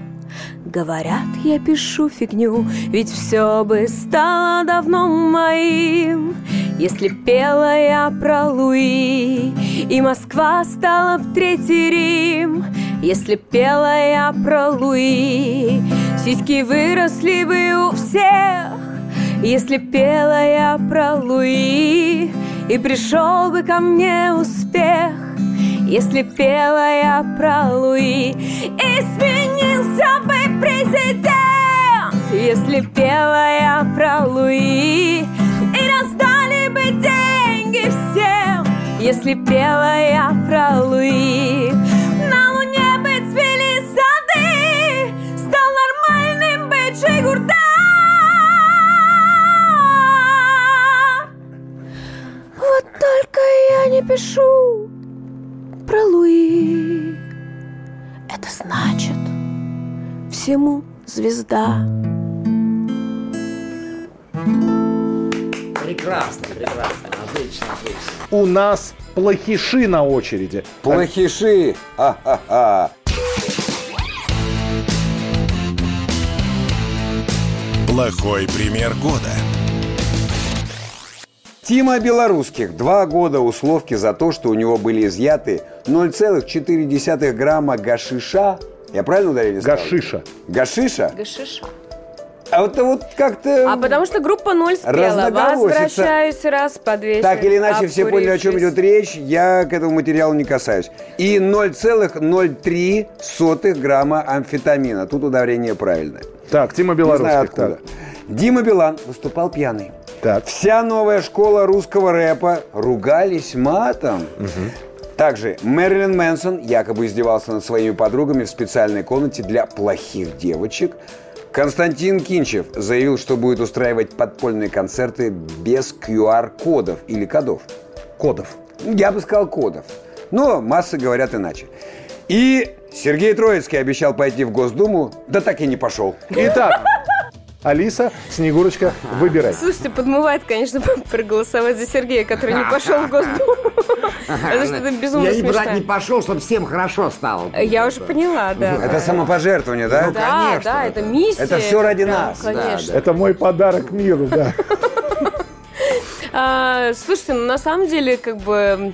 Говорят, я пишу фигню Ведь все бы стало давно моим. Если пела я про Луи И Москва стала б третий Рим. Если пела я про Луи Сиськи выросли бы у всех. Если пела я про Луи И пришел бы ко мне успех если пела я про Луи Изменился бы президент, если пела я про Луи И раздали бы деньги всем, если пела я про Луи На луне бы цвели сады, стал нормальным быть Жигурда Вот только я не пишу про Луи. Это значит всему звезда. Прекрасно, прекрасно, отлично, отлично. У нас плохиши на очереди. Плохиши, ха-ха-ха. Плохой пример года. Тима Белорусских. Два года условки за то, что у него были изъяты 0,4 грамма гашиша. Я правильно ударение сказал? Гашиша. Гашиша? Гашиш. А вот, вот как-то... А потому что группа ноль спела. Возвращаюсь раз под вечер. Так или иначе, все поняли, о чем идет речь. Я к этому материалу не касаюсь. И 0,03 грамма амфетамина. Тут ударение правильное. Так, Тима Не знаю Белорусских. откуда. так. Дима Билан выступал пьяный. Так. Вся новая школа русского рэпа ругались матом. Также Мэрилин Мэнсон якобы издевался над своими подругами в специальной комнате для плохих девочек. Константин Кинчев заявил, что будет устраивать подпольные концерты без QR-кодов или кодов. Кодов. Я бы сказал кодов. Но массы говорят иначе. И Сергей Троицкий обещал пойти в Госдуму, да так и не пошел. Итак, Алиса, Снегурочка, выбирай. Слушайте, подмывает, конечно, [laughs] проголосовать за Сергея, который не пошел в [laughs] Госдуму. Потому что это безумно Я не, смешно. не пошел, чтобы всем хорошо стало. Я уже поняла, да. Это самопожертвование, да? Да, да, это миссия. Это все ради нас. Конечно. Это мой подарок миру, да. [laughs] А, слушайте, ну на самом деле, как бы,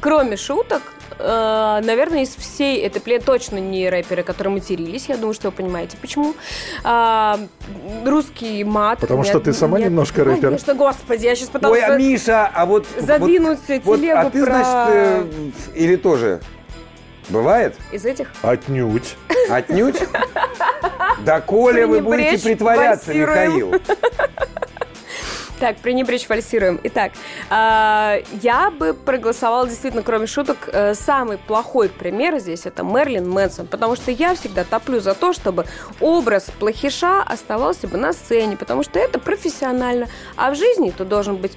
кроме шуток, э, наверное, из всей этой пле точно не рэперы, которые матерились. Я думаю, что вы понимаете, почему. А, русский мат. Потому что Нет, ты сама нет, немножко рэпер. Конечно, господи, я сейчас пыталась... Ой, а Миша, а вот... задвинуть вот, вот, телегу А ты, про- значит, э, или тоже? Бывает? Из этих? Отнюдь. Отнюдь? [laughs] Да, Коля, вы будете притворяться. Михаил. [laughs] Так, пренебречь фальсируем. Итак, а, я бы проголосовала действительно, кроме шуток, э, самый плохой пример здесь это Мерлин Мэнсон, потому что я всегда топлю за то, чтобы образ плохиша оставался бы на сцене, потому что это профессионально, а в жизни ты должен быть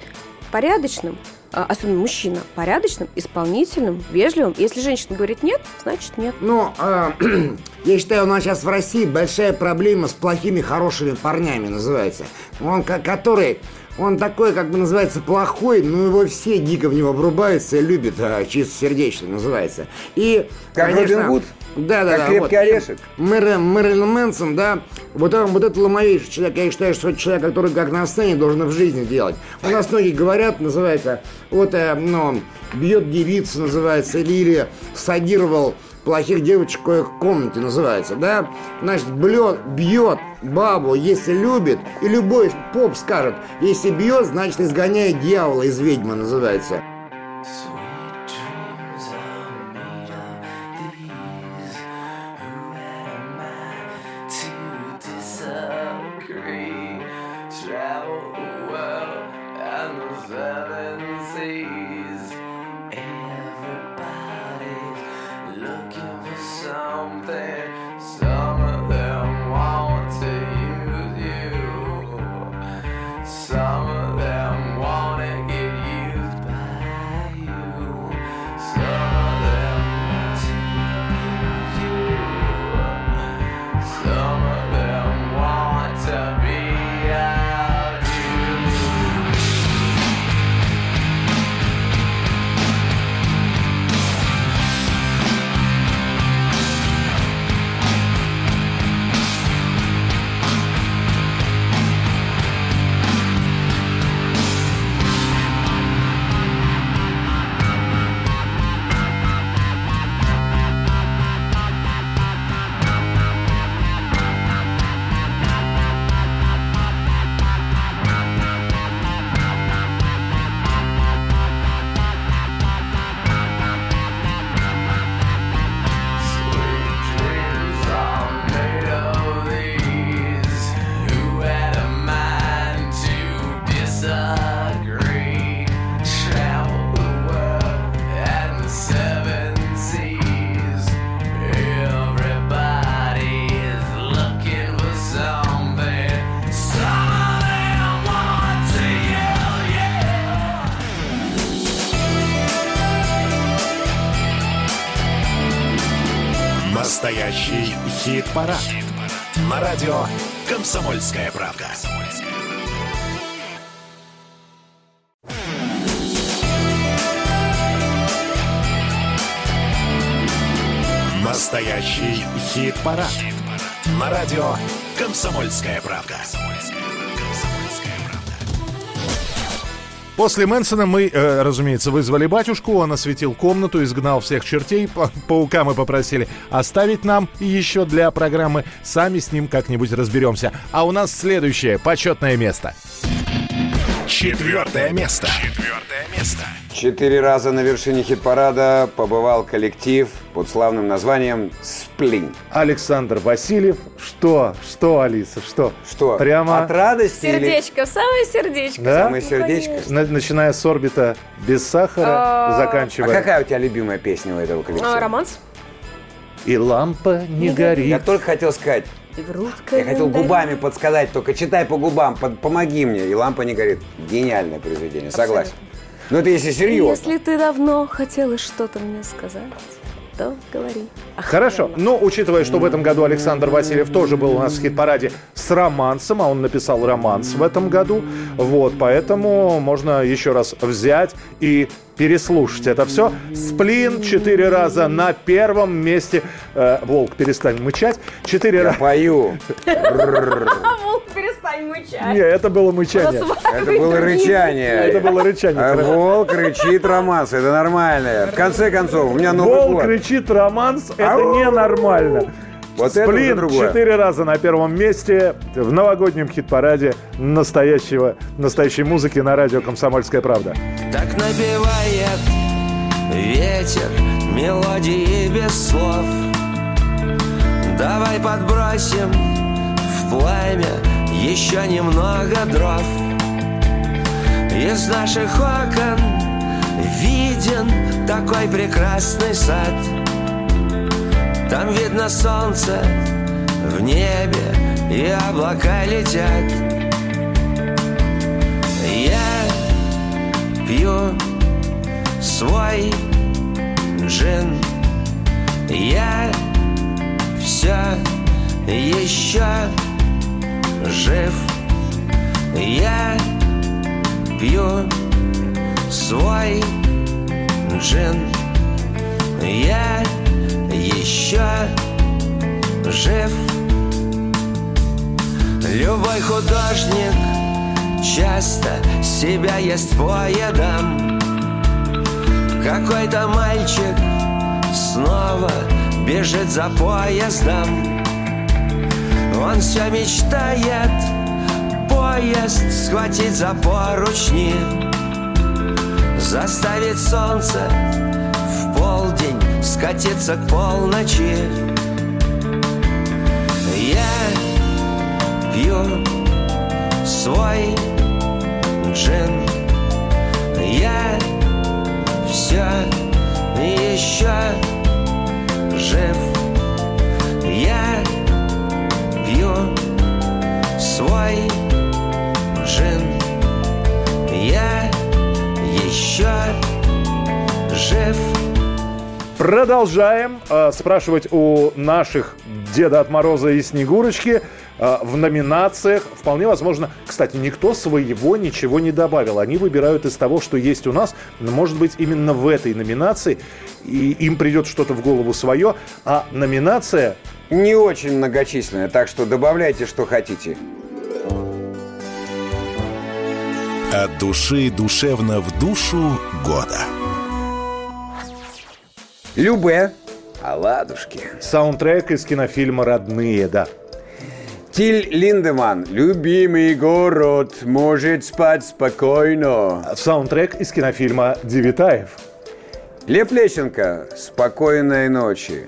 порядочным, а, особенно мужчина, порядочным, исполнительным, вежливым. Если женщина говорит нет, значит нет. Ну, э, [clears throat] я считаю, у нас сейчас в России большая проблема с плохими, хорошими парнями называется. Он ко- который, он такой, как бы называется, плохой, но его все дико в него врубаются и любят, а, чисто сердечно называется. И, Как конечно, Робин Гуд? Да, да, Как да. крепкий вот. Орешек? Мэр- Мэрилин Мэнсон, да, вот, он, вот это ломовейший человек. Я считаю, что это человек, который как на сцене должен в жизни делать. У нас многие говорят, называется, вот, э, ну, бьет девица, называется, или, или садировал плохих девочек в комнате, называется, да? Значит, блет, бьет бабу, если любит, и любой поп скажет, если бьет, значит, изгоняет дьявола из ведьмы, называется. Хит-парад. На радио «Комсомольская правда». Настоящий хит-парад. На радио «Комсомольская правда». После Мэнсона мы, э, разумеется, вызвали батюшку, он осветил комнату, изгнал всех чертей, па- паука мы попросили оставить нам еще для программы, сами с ним как-нибудь разберемся. А у нас следующее, почетное место. Четвертое место. Четвертое место. Четыре раза на вершине хит-парада побывал коллектив под славным названием «Сплин». Александр Васильев. Что? Что, Алиса? Что? Что? Прямо... От радости или- Сердечко, самое сердечко. Да? Самое сердечко? На- начиная с орбита без сахара, А, А заканчивая... какая у тебя любимая песня у этого коллектива? А, романс? И лампа не Я горит. только хотел сказать, Врут я хотел губами подсказать, только читай по губам, под- помоги мне, и лампа не горит. Гениальное произведение, согласен. Ну это если серьезно. Если ты давно хотела что-то мне сказать, то говори. Ах, Хорошо. Но учитывая, что в этом году Александр Васильев тоже был у нас в хит-параде с романсом, а он написал романс в этом году, вот, поэтому можно еще раз взять и переслушать это все. Сплин четыре раза на первом месте. Э, Волк, перестань мычать. Четыре раза. пою. [laughs] Волк, перестань мычать. Не, это было мычание. Это было рычание. Это было рычание. Хорошо. волк кричит романс, это нормально. В конце концов, у меня Новый Волк кричит романс, это Ау! ненормально. Вот это Сплин другое. четыре раза на первом месте в новогоднем хит-параде настоящего, настоящей музыки на радио «Комсомольская правда». Так напевает ветер мелодии без слов Давай подбросим в пламя еще немного дров Из наших окон виден такой прекрасный сад Там видно солнце в небе и облака летят. Я пью свой джин. Я все еще жив. Я пью свой джин. Я еще жив. Любой художник часто себя ест поедом Какой-то мальчик снова бежит за поездом. Он все мечтает поезд схватить за поручни Заставить солнце полдень скатиться к полночи. Я пью свой джин. Я все еще жив. Я пью свой джин. Я еще жив Продолжаем э, спрашивать у наших Деда от Мороза и Снегурочки э, в номинациях. Вполне возможно, кстати, никто своего ничего не добавил. Они выбирают из того, что есть у нас. Но, Может быть, именно в этой номинации и им придет что-то в голову свое. А номинация Не очень многочисленная, так что добавляйте, что хотите. От души душевно в душу года. Любе. Оладушки. саундтрек из кинофильма «Родные», да. Тиль Линдеман. Любимый город может спать спокойно. Саундтрек из кинофильма «Девитаев». Лев Лещенко. Спокойной ночи.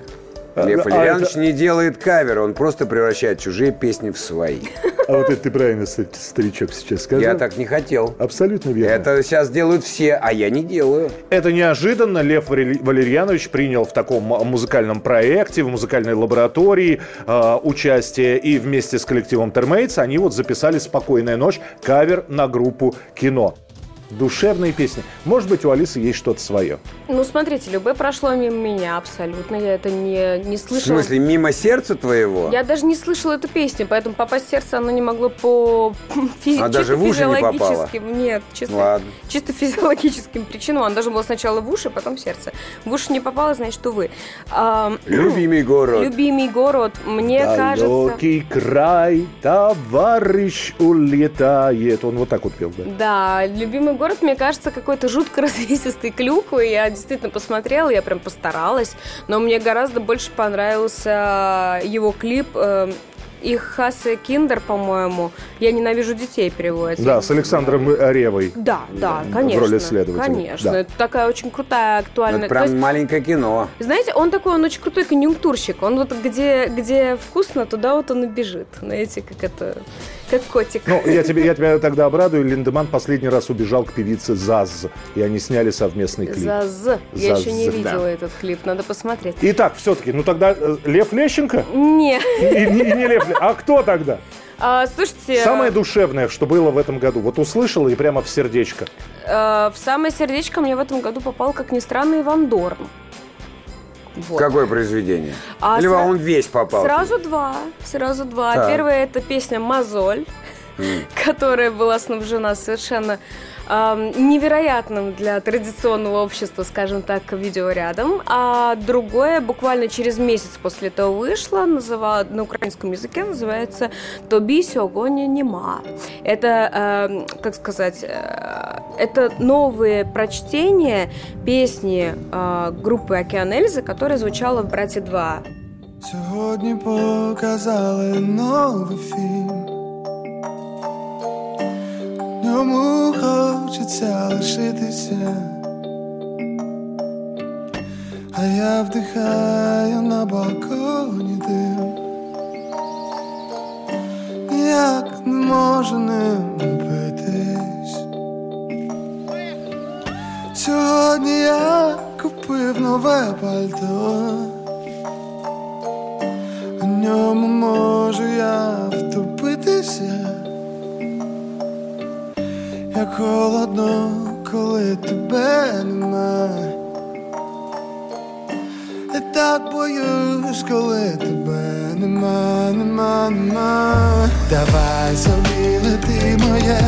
Лев а Валерьянович это- не делает кавер, он просто превращает чужие песни в свои. А вот это ты правильно, ст- старичок, сейчас сказал. Я так не хотел. Абсолютно верно. Это сейчас делают все, а я не делаю. Это неожиданно. Лев Валерьянович принял в таком музыкальном проекте, в музыкальной лаборатории э, участие. И вместе с коллективом Термейтс они вот записали «Спокойная ночь» кавер на группу «Кино». Душевные песни. Может быть, у Алисы есть что-то свое. Ну, смотрите, любое прошло мимо меня абсолютно. Я это не, не В слышала. смысле, мимо сердца твоего? Я даже не слышала эту песню, поэтому попасть в сердце оно не могло по [laughs] физи- А чисто даже в уши не попало? физиологическим. Нет, чисто, Ладно. чисто физиологическим причинам. Оно должно было сначала в уши, потом в сердце. В уши не попало, значит, увы. А, [clears throat] Любимый город. Любимый город, мне кажется... Далекий край, товарищ улетает. Он вот так вот пел, да? Да, любимый город, мне кажется, какой-то жутко [laughs] развесистый клюквы. Я действительно посмотрела, я прям постаралась. Но мне гораздо больше понравился его клип э, их Хасе Киндер, по-моему. Я ненавижу детей переводится. Да, с Александром Ревой. Да, да, В конечно. роли следователя. Конечно. Да. Это такая очень крутая, актуальная. Это То прям есть, маленькое кино. знаете, он такой, он очень крутой конъюнктурщик. Он вот где, где вкусно, туда вот он и бежит. Знаете, как это, как котик. Ну, я тебе, я тебя тогда обрадую. Линдеман последний раз убежал к певице Заз, и они сняли совместный клип. За З. Я еще не видела да. этот клип, надо посмотреть. Итак, все-таки, ну тогда э, Лев Лещенко? Не. И, не, и не Лев Ле- А кто тогда? А, слушайте, Самое душевное, что было в этом году. Вот услышала и прямо в сердечко. э, в самое сердечко мне в этом году попал, как ни странно, Иван Дорн. Вот. Какое произведение? А Или сра- он весь попал? Сразу два. Сразу два. Так. Первая это песня Мозоль, [laughs] которая была снабжена совершенно ам, невероятным для традиционного общества, скажем так, видеорядом. А другое буквально через месяц после этого вышло, называла, на украинском языке называется «Тобі сьогодні нема». Это, эм, как сказать, э, это новые прочтения песни э, группы «Океан Эльзы», которая звучала в «Брате 2». Сьогодні показали новий фільм. В ньому хочеться лишитися. А я вдихаю на балконі дим. Ніяк не можу ним напитись. Сьогодні я купив нове пальто. У ньому можу я втопитися, як холодно, коли тебе нема. Я так боюсь, коли тебе нема, нема, нема. Давай собі лети моє,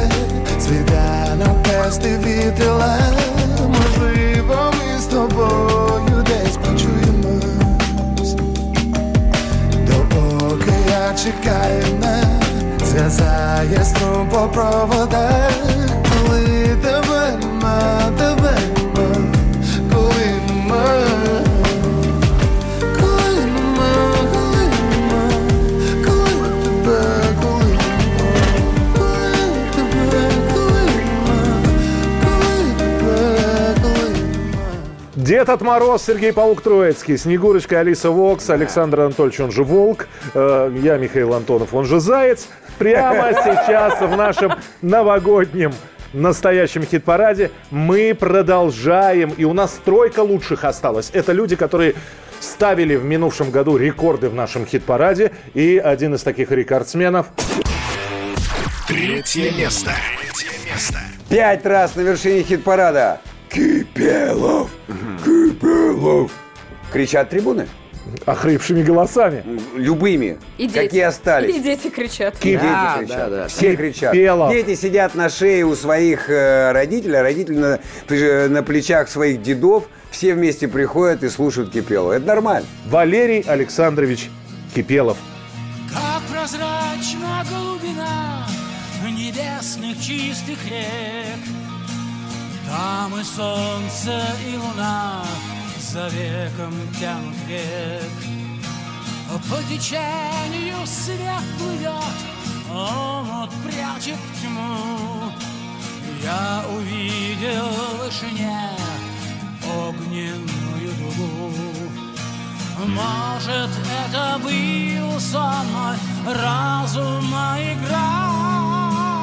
світанок пести вітила. Можливо, ми з тобою десь почуємось. Допоки я чекаю нас, зв'язає струм по проводах, Дед от Мороз, Сергей Паук Троицкий, Снегурочка, Алиса Вокс, Александр Анатольевич, он же Волк, э, я Михаил Антонов, он же Заяц. Прямо [laughs] сейчас в нашем новогоднем настоящем хит-параде мы продолжаем. И у нас тройка лучших осталась. Это люди, которые ставили в минувшем году рекорды в нашем хит-параде. И один из таких рекордсменов Третье место. Третье место. Пять раз на вершине хит-парада. Кипелов! Кипелов! Кричат трибуны. охрипшими голосами. Любыми. И дети. Какие остались. И дети кричат. Дети Да, кричат. да, да. Все кричат. Кипелов. Дети сидят на шее у своих э, родителей, а родители на, на плечах своих дедов. Все вместе приходят и слушают Кипелова. Это нормально. Валерий Александрович Кипелов. Как прозрачна глубина небесных чистых рек, Там и солнце, и луна за веком тянут век. По течению свет плывет, вот прячет тьму. Я увидел в вышине огненную дугу. Может, это был со мной разума игра.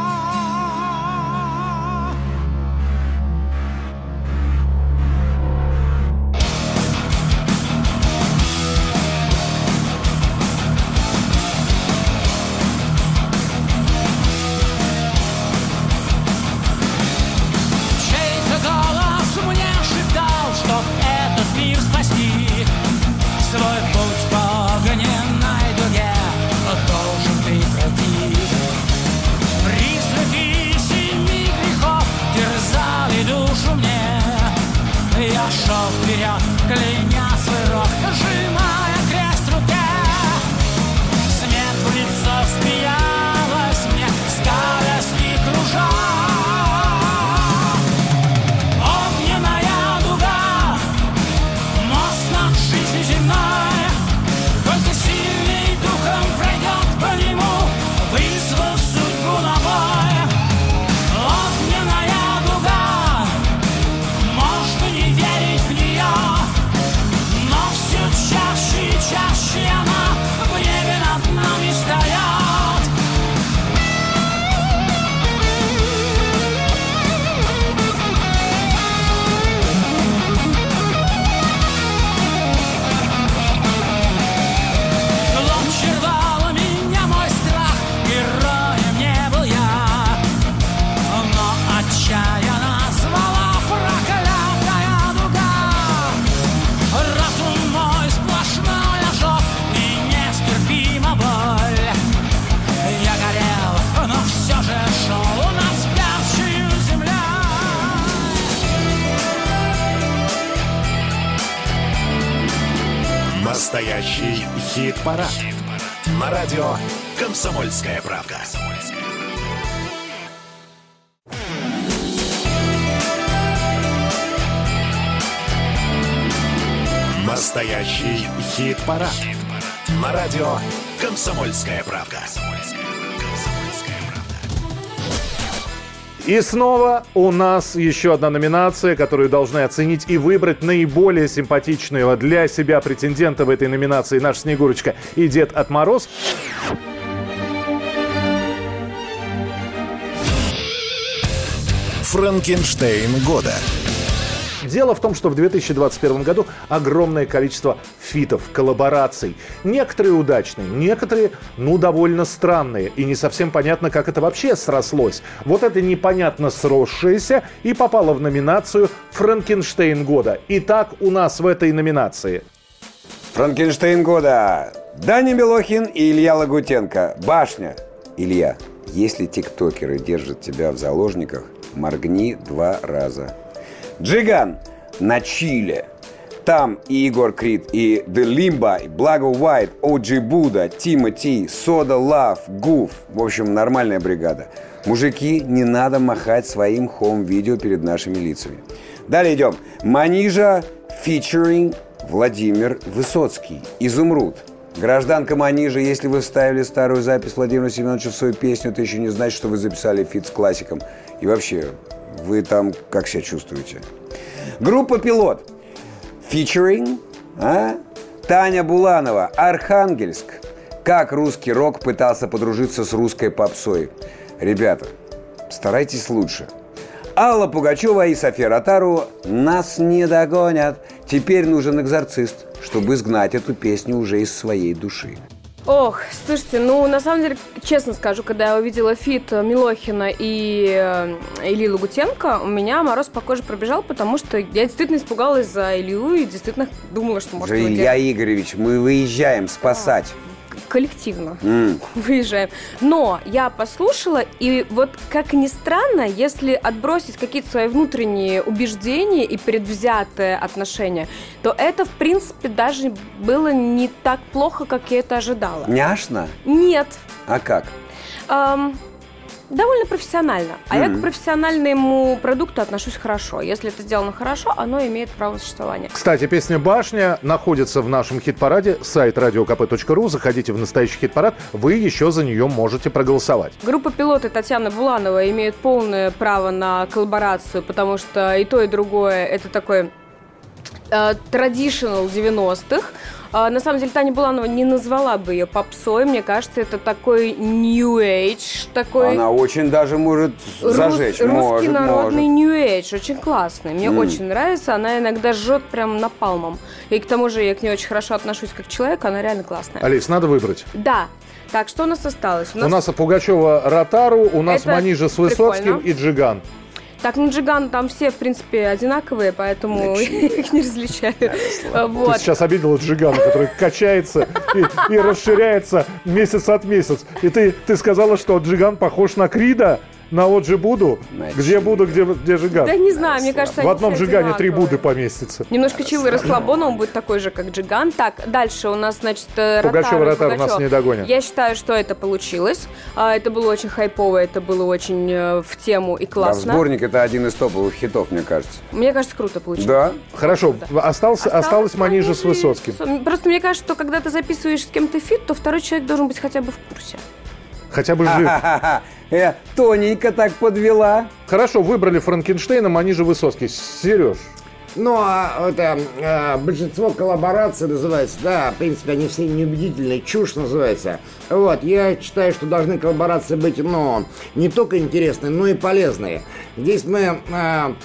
«Комсомольская правда». И снова у нас еще одна номинация, которую должны оценить и выбрать наиболее симпатичного для себя претендента в этой номинации наша Снегурочка и Дед от Мороз. Франкенштейн года. Дело в том, что в 2021 году огромное количество фитов, коллабораций. Некоторые удачные, некоторые, ну, довольно странные. И не совсем понятно, как это вообще срослось. Вот это непонятно сросшееся и попало в номинацию «Франкенштейн года». Итак, у нас в этой номинации Франкенштейн года. Даня Милохин и Илья Лагутенко. Башня. Илья, если тиктокеры держат тебя в заложниках, моргни два раза. Джиган на чиле. Там и Егор Крид, и The Limba, и Blago White, OG Buda, Тимати, Soda Luv, Гуф. В общем, нормальная бригада. Мужики, не надо махать своим home-видео перед нашими лицами. Далее идем. Манижа, featuring Владимир Высоцкий. Изумруд. Гражданка Манижа, если вы вставили старую запись Владимира Семеновича в свою песню, это еще не значит, что вы записали фит с классиком. И вообще, вы там как себя чувствуете? Группа «Пилот». Фичеринг, а? Таня Буланова, Архангельск. Как русский рок пытался подружиться с русской попсой. Ребята, старайтесь лучше. Алла Пугачева и София Ротару «Нас не догонят». Теперь нужен экзорцист, чтобы изгнать эту песню уже из своей души. Ох, слушайте, ну, на самом деле, честно скажу, когда я увидела фит Милохина и э, Ильи Лагутенко, у меня мороз по коже пробежал, потому что я действительно испугалась за Илью и действительно думала, что может Же его Илья Игоревич, мы выезжаем спасать. Коллективно М. [laughs] выезжаем. Но я послушала, и вот как ни странно, если отбросить какие-то свои внутренние убеждения и предвзятые отношения, то это, в принципе, даже было не так плохо, как я это ожидала. Няшно? Нет. А как? Эм, довольно профессионально. А я Мгм. к профессиональному продукту отношусь хорошо. Если это сделано хорошо, оно имеет право на существование. Кстати, песня «Башня» находится в нашем хит-параде. Сайт radiokp.ru. Заходите в настоящий хит-парад. Вы еще за нее можете проголосовать. Группа пилоты Татьяна Буланова имеет полное право на коллаборацию, потому что и то, и другое это такой э, традиционал 90-х. А, на самом деле Таня Буланова не назвала бы ее попсой. Мне кажется, это такой new age, такой Она очень даже может рус- зажечь. русский может, народный может. new age. Очень классный. Мне М. очень нравится. Она иногда жжет прям напалмом. И к тому же я к ней очень хорошо отношусь как человек. Она реально классная. Алис, надо выбрать. Да. Так, что у нас осталось? У нас Пугачева Ротару, у нас Это Манижа с Высоцким прикольно. и Джиган. Так, ну Джиган там все, в принципе, одинаковые, поэтому [laughs] их не различаю. Ты Вот. сейчас обидела Джигана, который качается и, и расширяется месяц от месяца. И ты, ты сказала, что Джиган похож на Крида, на Оджи Буду. Где Буду, где, где Жиган? Да не знаю, мне кажется, В одном Жигане три. Буды поместится. Немножко чил и расслабон, он будет такой же, как Джиган. Так, дальше у нас, значит, э, Пугачева, Ротару, Ротару нас не догонят. Я считаю, что это получилось. А, Это было очень хайпово, это было очень э, в тему и Да, классно. сборник это один из топовых хитов, мне кажется. Мне кажется, круто получилось. Да. Хорошо, остался, осталось Манижа с Высоцким. Просто мне кажется, что когда ты записываешь с кем-то фит, то второй человек должен быть хотя бы в курсе. Хотя бы жив. [laughs] Э, тоненько так подвела. Хорошо, выбрали Франкенштейна, Манижа Высоцкий. Сереж, Ну, а это э, большинство коллабораций называется, да, в принципе, они все неубедительные, чушь называется. Вот, я считаю, что должны коллаборации быть, ну, не только интересные, но и полезные. Здесь мы м,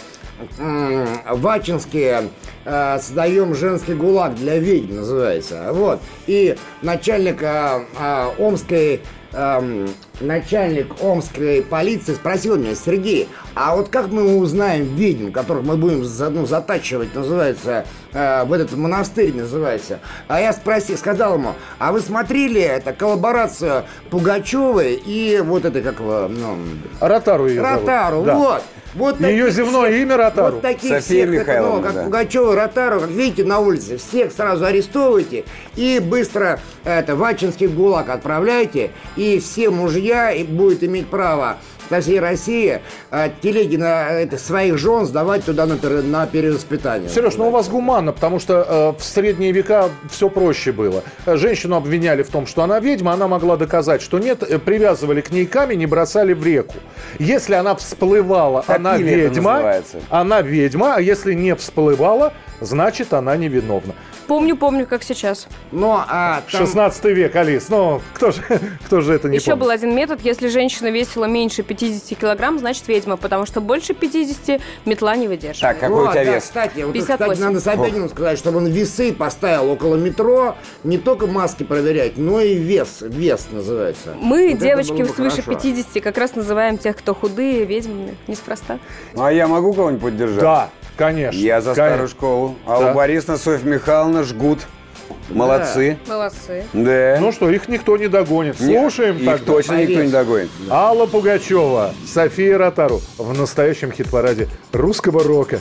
в Ачинске э, создаем женский гулаг для ведьм, называется. Вот, и начальник э, э, Омской эм, начальник омской полиции спросил меня, Сергей, а вот как мы узнаем ведьм, которых мы будем ну, затачивать, называется, э, в этот монастырь называется. А я спросил, сказал ему, а вы смотрели это коллаборацию Пугачевой и вот это как его, ну... Ротару ее зовут. Ротару, Да. вот. Вот Ее земное всех- имя Ротару. Вот таких София всех, Михайловна, ну, как да. Пугачева, Ротару, как видите на улице, всех сразу арестовывайте и быстро это, в Ачинский ГУЛАГ отправляйте, и все мужья и будут иметь право со всей России э, телеги на это, своих жен сдавать туда на, на перевоспитание. Сереж, ну у вас гуманно, потому что э, в средние века все проще было. Э, Женщину обвиняли в том, что она ведьма, она могла доказать, что нет, э, привязывали к ней камень и бросали в реку. Если она всплывала, она Топили это ведьма, она ведьма, а если не всплывала, значит она невиновна. Помню, помню, как сейчас. Но а, там- 16 век, Алис, ну кто же, [laughs] кто же это не Еще помнит? был один метод. Если женщина весила меньше 50 килограмм, значит ведьма, потому что больше 50 метла не выдерживает. Так, какой у Вот, тебя да, вес? Кстати, вот, 58. кстати, надо Собянину сказать, чтобы он весы поставил около метро, не только маски проверять, но и вес. Вес называется. Мы, Вот девочки бы свыше хорошо. 50, как раз называем тех, кто худые, ведьмами. Неспроста. Ну, а я могу кого-нибудь поддержать? Да, конечно. Я за конечно. старую школу. Алла Да. Борисовна, Софья Михайловна жгут. Молодцы. Молодцы. Да. Ну что, их никто не догонит. Слушаем Их тогда. точно никто не догонит. Алла Пугачева, София Ротару в настоящем хит-параде русского рока.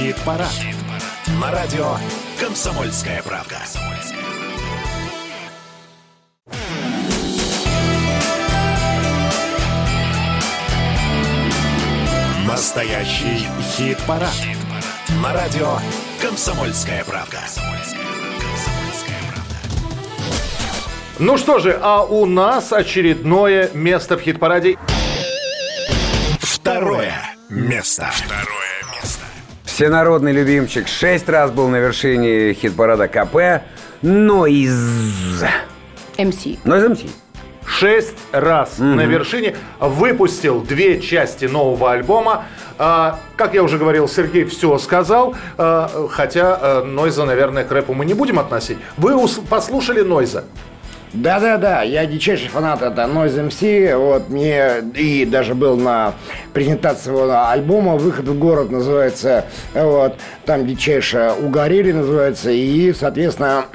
Хит-парад. На радио «Комсомольская правда». Настоящий хит-парад. На радио «Комсомольская правда». Ну что же, а у нас очередное место в хит-параде. Второе место. Всенародный любимчик шесть раз был на вершине хит-парада КП. Нойз. МС. Нойз МС. Шесть раз на вершине. Выпустил две части нового альбома. А, как я уже говорил, Сергей все сказал. А, хотя а, Нойза, наверное, к рэпу мы не будем относить. Вы ус- послушали Нойза? Да-да-да, я дичайший фанат это Noise MC, вот мне и даже был на презентации его альбома «Выход в город» называется, вот, там дичайше угорели называется, и, соответственно,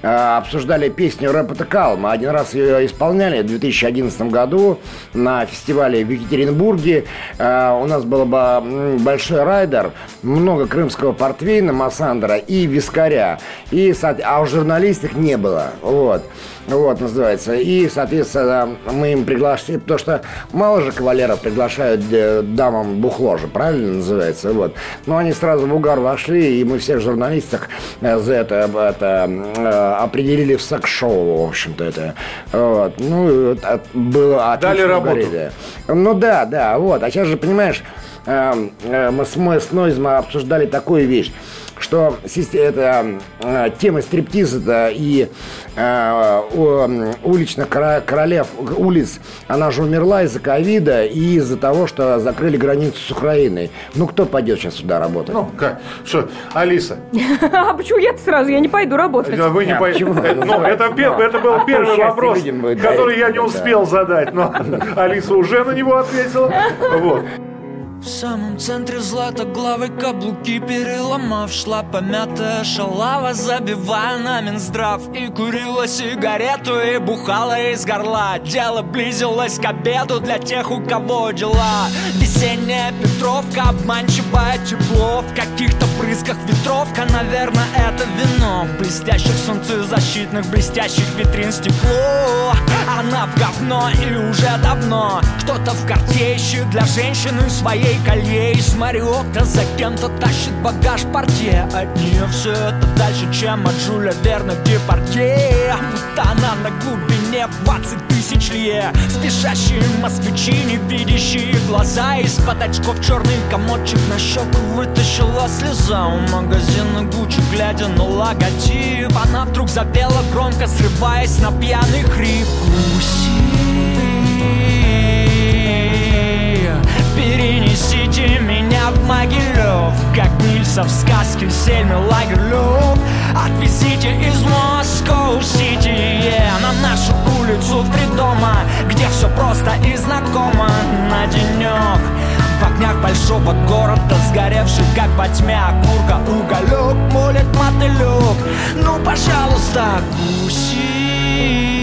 э, [clears throat] обсуждали песню «Рэп это кал». Мы один раз ее исполняли в 2011 году на фестивале в Екатеринбурге. Э, У нас был большой райдер, много крымского портвейна, массандра и вискаря, и, а у журналистов не было, вот. Вот, называется. И, соответственно, мы им приглашали, потому что мало же кавалеров приглашают э, дамам бухло же, правильно называется, вот. Но они сразу в угар вошли, и мы всех журналистов э, за это, это э, определили в секс-шоу, в общем-то, это. Вот. Ну, было отлично Дали работу. угорели. Ну да, да, вот. А сейчас же, понимаешь, э, э, мы с, мы с Нойзом обсуждали такую вещь, что это, э, тема стриптиза и э, уличных королев улиц, она же умерла из-за ковида и из-за того, что закрыли границу с Украиной. Ну, кто пойдет сейчас сюда работать? Ну, как? Что, Алиса, [laughs] А почему я сразу? Я не пойду работать. вы не А, почему? Ну, это, был А первый вопрос, который я не успел задать, но [laughs] Алиса уже на него ответила. [laughs] Вот. В самом центре златоглавой каблуки переломав Шла помятая шалава, забивая на Минздрав. И курила сигарету и бухала из горла. Дело близилось к обеду для тех, у кого дела. Весенняя Петровка, обманчивое тепло В каких-то брызгах ветровка, наверное, это вино. В блестящих солнцезащитных, блестящих витрин стекло. Она в говно и уже давно? Кто-то в карте ищет для женщины своей колье. Из Мариотта за кем-то тащит багаж портье. От нее все это дальше, чем от Жюля Верна Депардье. Будто она на глубине 20 тысяч лье. Спешащие москвичи, не видящие глаза. Из-под очков черный комочек на щеку вытащила слеза. У магазина Гуччи, глядя на логотип Она вдруг запела громко, срываясь на пьяный хрип. Гуси Перенесите меня Могилев Как Нильса в сказке Сельмы Лагерлёв Отвезите из Москоу-Сити На нашу улицу в три дома Где все просто и знакомо. На денек в огнях большого города Сгоревший как во тьме окурка Уголек молит мотылек Ну, пожалуйста, гуси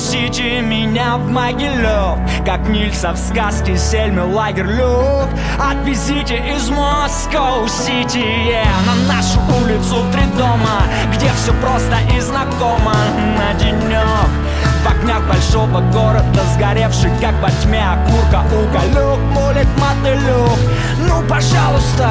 Перенесите меня в Могилев Как Нильса в сказке Сельмы Лагерлёв Отвезите из Москоу-Сити На нашу улицу три дома Где все просто и знакомо. На денек в огнях большого города Сгоревший как во тьме окурка Уголек молит мотылек Ну, пожалуйста,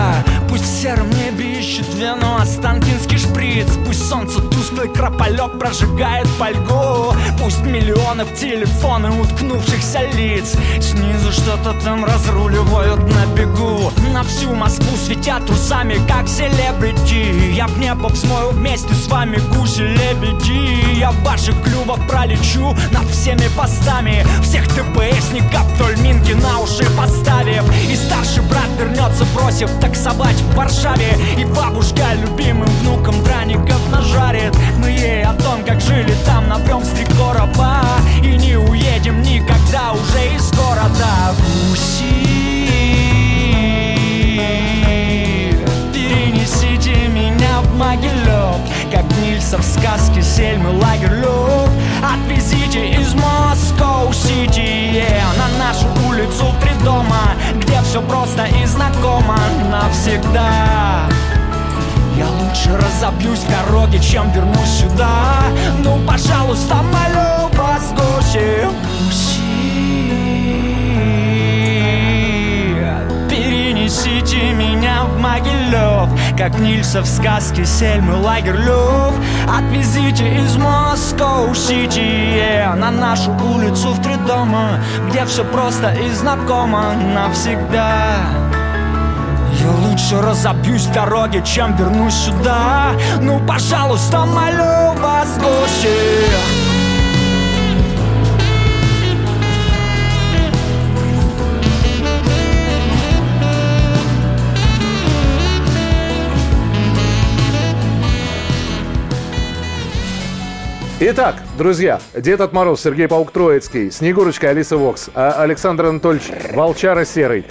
пусть в сером небе ищет вену Останкинский шприц. Пусть солнце тусклый крополек прожигает фольгу Пусть миллионы в телефоны уткнувшихся лиц. Снизу что-то там разруливают на бегу. На всю Москву светят трусами, как селебрити. Я в небо взмою вместе с вами гуси-лебеди Я в ваших клювах пролечу над всеми постами. Всех ТПСников вдоль Минки на уши поставив. И старший брат вернется, бросив таксовать в Варшаве. И бабушка любимым внукам драников нажарит. Мы ей о том, как жили там, набрем с три короба И не уедем никогда уже из города. Гуси Перенесите меня в Могилев Как Нильса в сказке Сельмы Лагерлёв Отвезите из Москоу-Сити На нашу улицу три дома просто и знакомо навсегда Я лучше разобьюсь в дороге, чем вернусь сюда. Ну, пожалуйста, молю вас, гуси Перенесите меня в Могилев Как Нильса в сказке Сельмы Лагерлёв Отвезите из Москоу-Сити На нашу улицу в три дома Где все просто и знакомо навсегда лучше разобьюсь в дороге, чем вернусь сюда Ну, пожалуйста, молю вас, гуси Итак, друзья, Дед от Мороз, Сергей Паук Троицкий, Снегурочка, Алиса Вокс, а- Александр Анатольевич Волчара Серый.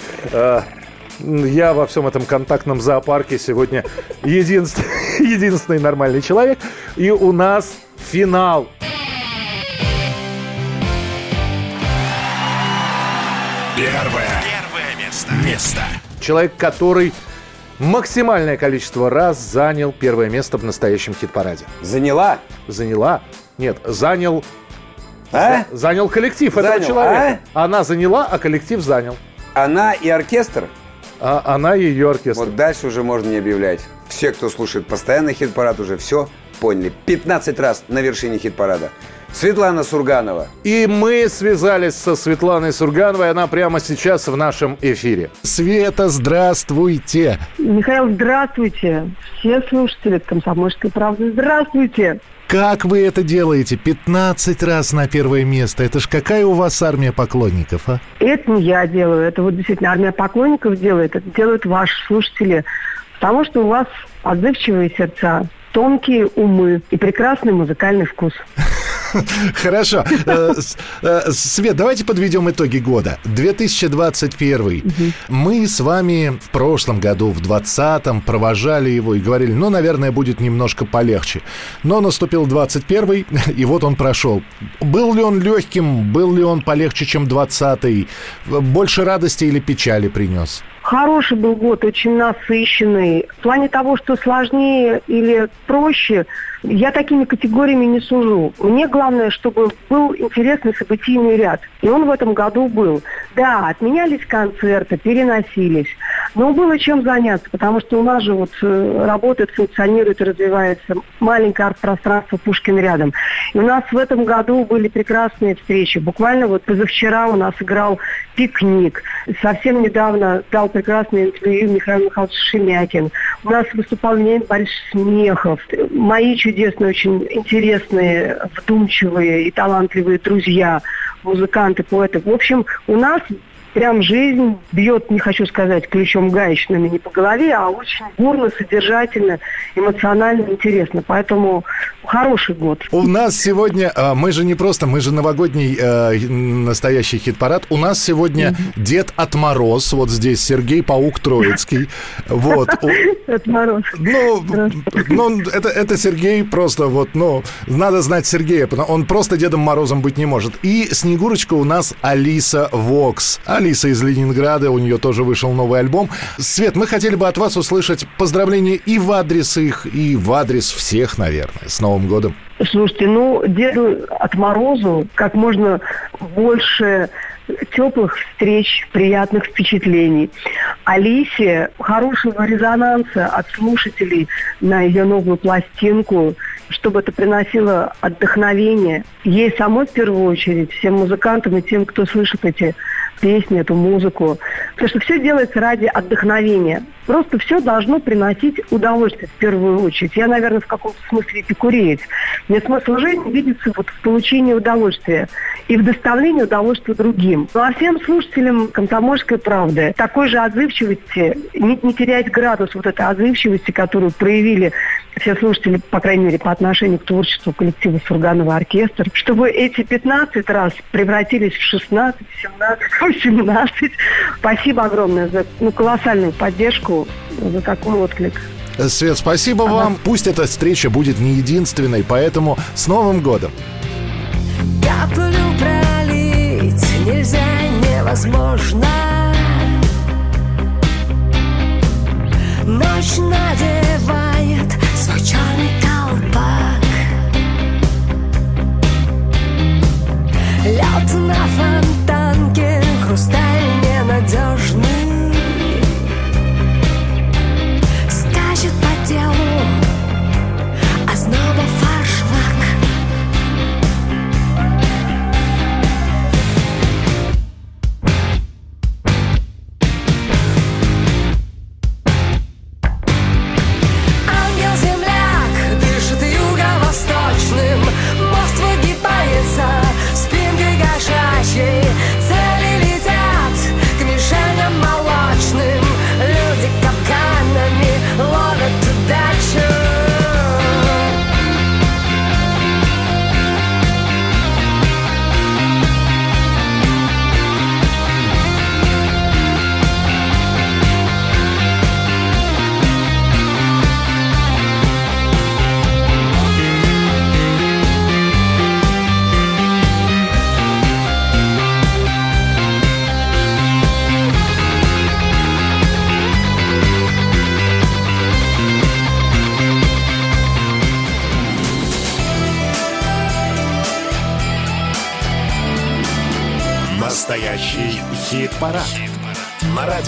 Я во всем этом контактном зоопарке сегодня единственный, [laughs] единственный нормальный человек. И у нас финал. Первое. место. Место. Человек, который максимальное количество раз занял первое место в настоящем хит-параде. Заняла? Заняла? Нет, занял... А? за- занял коллектив этого Занял, человека. Она заняла, а коллектив занял. Она и оркестр? А, она ее оркестр. Вот дальше уже можно не объявлять. Все, кто слушает постоянно хит-парад, уже все поняли. 15 раз на вершине хит-парада. Светлана Сурганова. И мы связались со Светланой Сургановой. Она прямо сейчас в нашем эфире. Света, здравствуйте. Михаил, здравствуйте. Все слушатели «Комсомольской правды», здравствуйте. Как вы это делаете? 15 раз на первое место. Это ж какая у вас армия поклонников, а? Это не я делаю, это вот действительно армия поклонников делает, это делают ваши слушатели, потому что у вас отзывчивые сердца, тонкие умы и прекрасный музыкальный вкус. [laughs] Хорошо. Э, э, Свет, давайте подведем итоги года. 2021. Мы с вами в прошлом году, в 2020 провожали его и говорили, ну, наверное, будет немножко полегче. Но наступил 21 [laughs] и вот он прошел. Был ли он легким, был ли он полегче, чем 20 Больше радости или печали принес? Хороший был год, очень насыщенный. В плане того, что сложнее или проще, я такими категориями не сужу. Мне главное, чтобы был интересный событийный ряд. И он в этом году был. Да, отменялись концерты, переносились. Но было чем заняться, потому что у нас же вот э, работает, функционирует развивается маленькое арт-пространство Пушкин рядом. И у нас в этом году были прекрасные встречи. Буквально вот позавчера у нас играл пикник. Совсем недавно дал прекрасное интервью Михаил Михайлович Шемякин. У нас выступал Леонид Борисович Смехов. Мои чудесные, очень интересные, вдумчивые и талантливые друзья, музыканты, поэты. В общем, у нас прям жизнь бьет, не хочу сказать, ключом гаечными не по голове, а очень бурно, содержательно, эмоционально интересно. Поэтому хороший год. У нас сегодня, а, мы же не просто, мы же новогодний э, настоящий хит-парад. У нас сегодня Дед от Мороз, вот здесь Сергей Паук Троицкий. Вот. Это [laughs] Мороз. Ну, ну это, это Сергей просто вот, ну, надо знать Сергея, потому он просто Дедом Морозом быть не может. И Снегурочка у нас Алиса Вокс. Алиса из Ленинграда, у нее тоже вышел новый альбом. Свет, мы хотели бы от вас услышать поздравления и в адрес их, и в адрес всех, наверное, с Новым годом. Слушайте, ну, Деду от Морозу как можно больше теплых встреч, приятных впечатлений. Алисе хорошего резонанса от слушателей на ее новую пластинку, чтобы это приносило отдохновение. Ей самой в первую очередь, всем музыкантам и тем, кто слышит эти песни, эту музыку. Потому что все делается ради отдохновения. Просто все должно приносить удовольствие в первую очередь. Я, наверное, в каком-то смысле эпикуреец. Мне смысл жизни видится вот в получении удовольствия и в доставлении удовольствия другим. Ну а всем слушателям «Комсомольской правды» такой же отзывчивости, не, не терять градус вот этой отзывчивости, которую проявили все слушатели, по крайней мере, по отношению к творчеству коллектива Сурганова оркестр, чтобы эти 15 раз превратились в 16, 17, 18. Спасибо огромное за ну, колоссальную поддержку, за такой отклик. Свет, спасибо вам. Пусть эта встреча будет не единственной, поэтому с Новым годом! Каплю пролить нельзя, невозможно Ночь надевает свой черный колпак Лед на фонтанке, хрусталь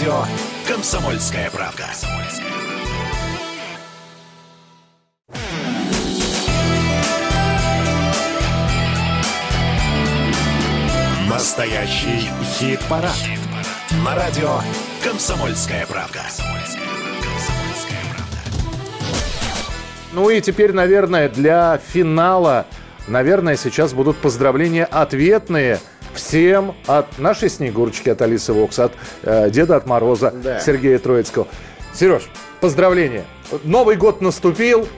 радио «Комсомольская правда». Настоящий хит-парад. На радио «Комсомольская правда». Ну и теперь, наверное, для финала, наверное, сейчас будут поздравления ответные всем от нашей Снегурочки, от Алисы Вокс, от э, Деда от Мороза, Да. Сергея Троицкого. Сереж, поздравления. Новый год наступил.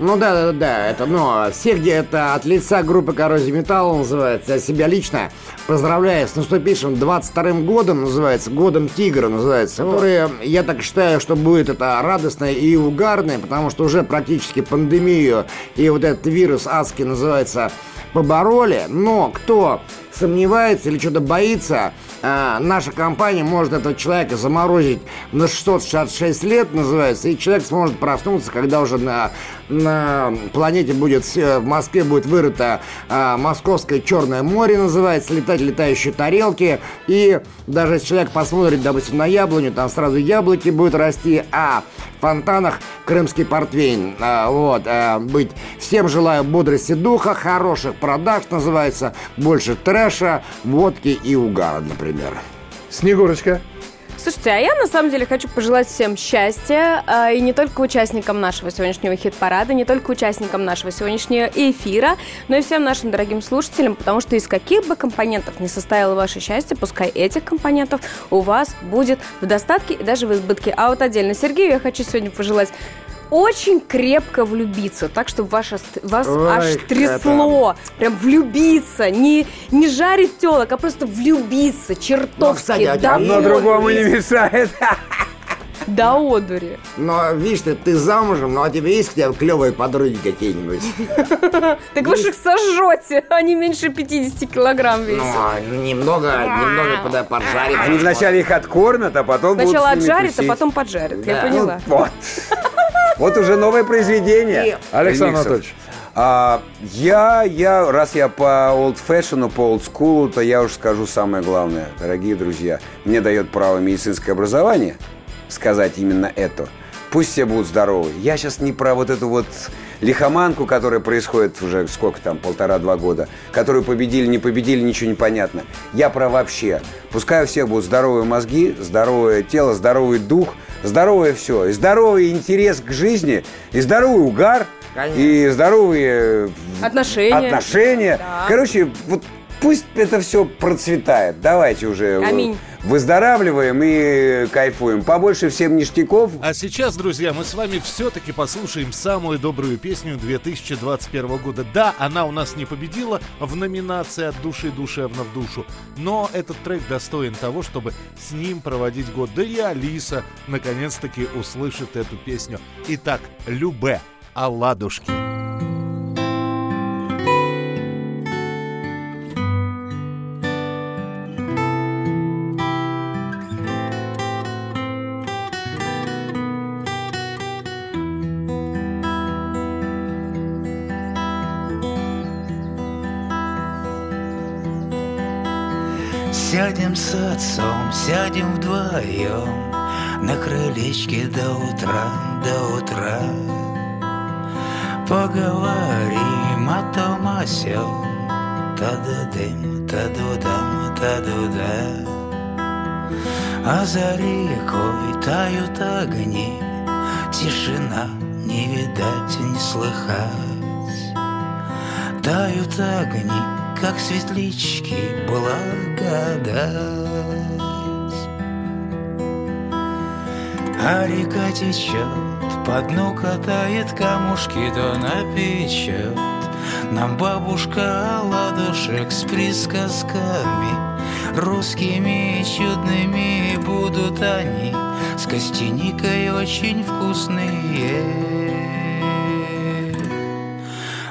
Ну да, да, да, это, ну, Сергей, это от лица группы Коррозия Металла называется. Я себя лично поздравляю с наступившим 22-м годом, называется, годом Тигра называется, который, я так считаю, что будет это радостное и угарное, потому что уже практически пандемию и вот этот вирус адский называется побороли, но кто сомневается или что-то боится, а, наша компания может этого человека заморозить на 666 лет, называется, и человек сможет проснуться, когда уже на, на планете будет, э, в Москве будет вырыто а, Московское Черное море, называется, летать летающие тарелки, и даже если человек посмотрит, допустим, на яблоню, там сразу яблоки будут расти, а в фонтанах крымский портвейн, а, вот, а, быть. Всем желаю бодрости духа, хороших продаж, называется, больше трэша, водки и угара, например. Снегурочка. Слушайте, а я на самом деле хочу пожелать всем счастья, а, и не только участникам нашего сегодняшнего хит-парада, не только участникам нашего сегодняшнего эфира, но и всем нашим дорогим слушателям, потому что из каких бы компонентов не состояло ваше счастье, пускай этих компонентов у вас будет в достатке и даже в избытке. А вот отдельно Сергею я хочу сегодня пожелать очень крепко влюбиться, так, чтобы ваш ост- вас Ой, аж трясло. Прям влюбиться. Не, не жарить телок, а просто влюбиться. Чертовски. кстати, а до одно другому не мешает. До одури. Но, видишь ты, ты замужем, ну а тебе есть хотя бы клевые подруги какие-нибудь? Так вы же их сожжете, они меньше 50 килограмм Ну, весят. а, немного, немного куда поджарить. Они вначале их откормят, а потом Сначала отжарят, а потом поджарят. Я Да. поняла. Ну, вот. Вот уже новое произведение. Александр. Анатольевич. А, я, я, раз я по old fashion, по old school, то я уж скажу самое главное. Дорогие друзья, мне дает право медицинское образование сказать именно это. Пусть все будут здоровы. Я сейчас не про вот эту вот лихоманку, которая происходит уже сколько там, полтора-два года, которую победили, не победили, ничего не понятно. Я про вообще. Пускай у всех будут здоровые мозги, здоровое тело, здоровый дух, здоровое все. И здоровый интерес к жизни, и здоровый угар, и здоровые э, Отношения. отношения. Да. Короче, вот пусть это все процветает. Давайте уже э, Аминь. Выздоравливаем и кайфуем. Побольше всем ништяков. А сейчас, друзья, мы с вами все-таки послушаем самую добрую песню 2021 года. Да, она у нас не победила в номинации «От души душевно в душу», но этот трек достоин того, чтобы с ним проводить год. Да и Алиса наконец-таки услышит эту песню. Итак, «Любе» Алладушки. Сядем с отцом, сядем вдвоем На крылечке до утра, до утра. Поговорим о том о сём. Та-да-дым, та-ду-дам, та-ду-да. А за рекой тают огни. Тишина не видать, не слыхать. Тают огни, как светлячки благодать А река течет, по дну катает камушки, да напечет. Нам бабушка ладушек с присказками Русскими и чудными будут они. С костяникой очень вкусные.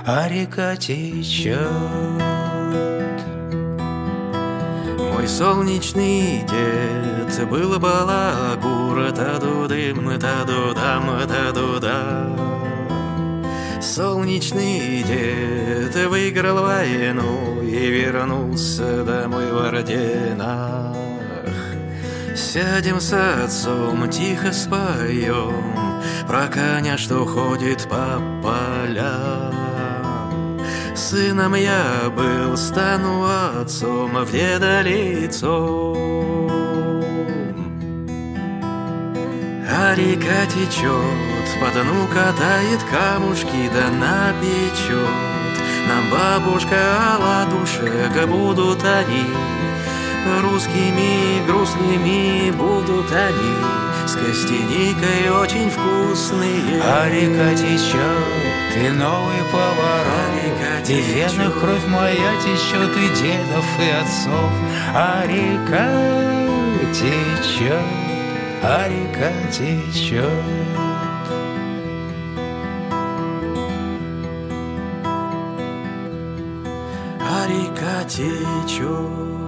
А река течет Мой солнечный дед был балагур, та-ду-дым, та-ду-дам, та-ду-да. Солнечный дед выиграл войну и вернулся домой в орденах. Сядем с отцом, тихо споем Про коня, что ходит по полям Сыном я был, стану отцом В деда лицом А река течет, по дну катает камушки Да напечет. Нам бабушка оладушек Будут они. Русскими грустными будут они. С костяникой очень вкусные. А река течет, и новый поворот И в венах кровь моя течет, и дедов, и отцов. А река течет, а река течет. А река течет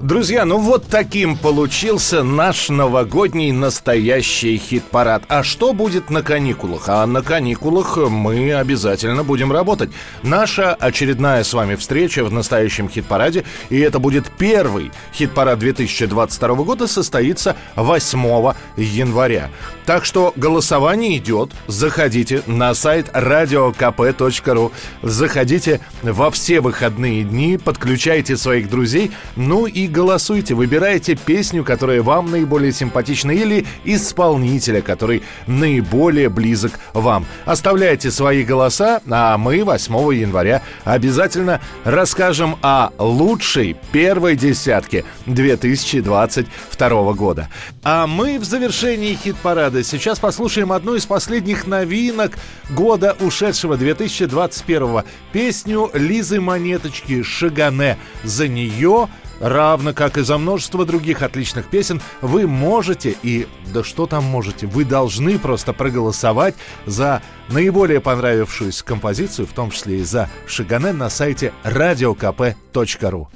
Друзья, ну вот таким получился наш новогодний настоящий хит-парад. А что будет на каникулах? А на каникулах мы обязательно будем работать. Наша очередная с вами встреча в настоящем хит-параде, и это будет первый хит-парад 2022 года, состоится 8 января. Так что голосование идет. Заходите на сайт radiokp.ru. Заходите во все выходные дни, подключайте своих друзей, ну и голосуйте, выбирайте песню, которая вам наиболее симпатична, или исполнителя, который наиболее близок вам. Оставляйте свои голоса, а мы 8 января обязательно расскажем о лучшей первой десятке 2022 года. А мы в завершении хит-парада сейчас послушаем одну из последних новинок года ушедшего 2021 песню Лизы Монеточки «Шагане». За нее равно как и за множество других отличных песен, вы можете и, да что там можете, вы должны просто проголосовать за наиболее понравившуюся композицию, в том числе и за Шагане на сайте radiokp.ru.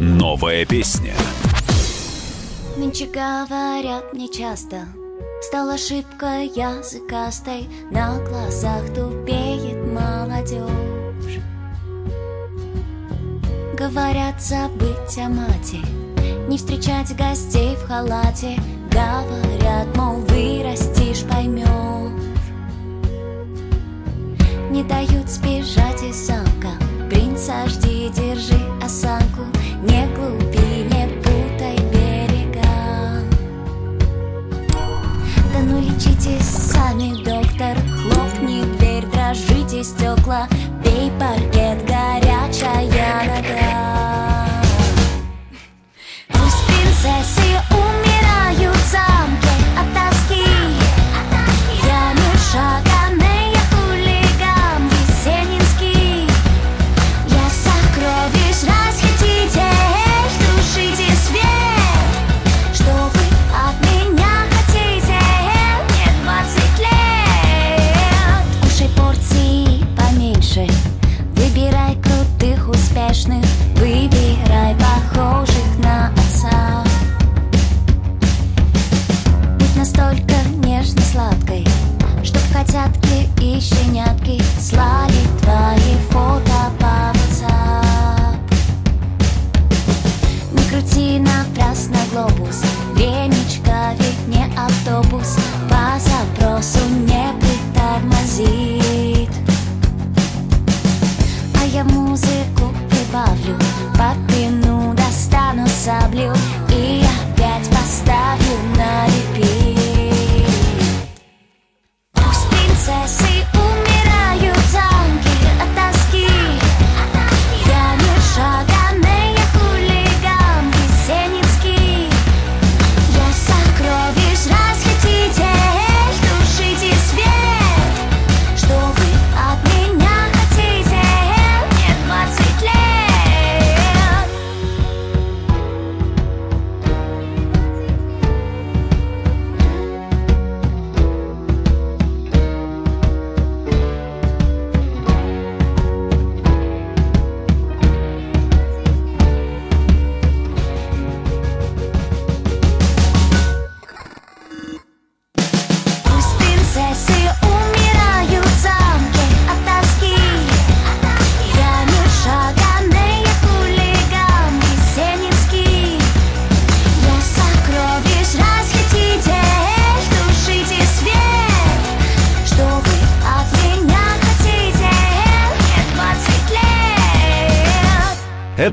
Новая песня. Нынче говорят мне часто Стал ошибкой языкастой На глазах тупеет молодежь Говорят забыть о мате Не встречать гостей в халате. Говорят, мол, вырастешь, поймешь Не дают сбежать из замка. Принца жди, держи осанку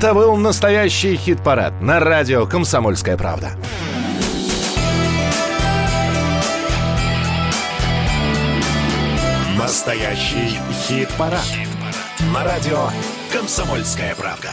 Это был настоящий хит-парад на радио «Комсомольская правда». Настоящий хит-парад. На радио «Комсомольская правда».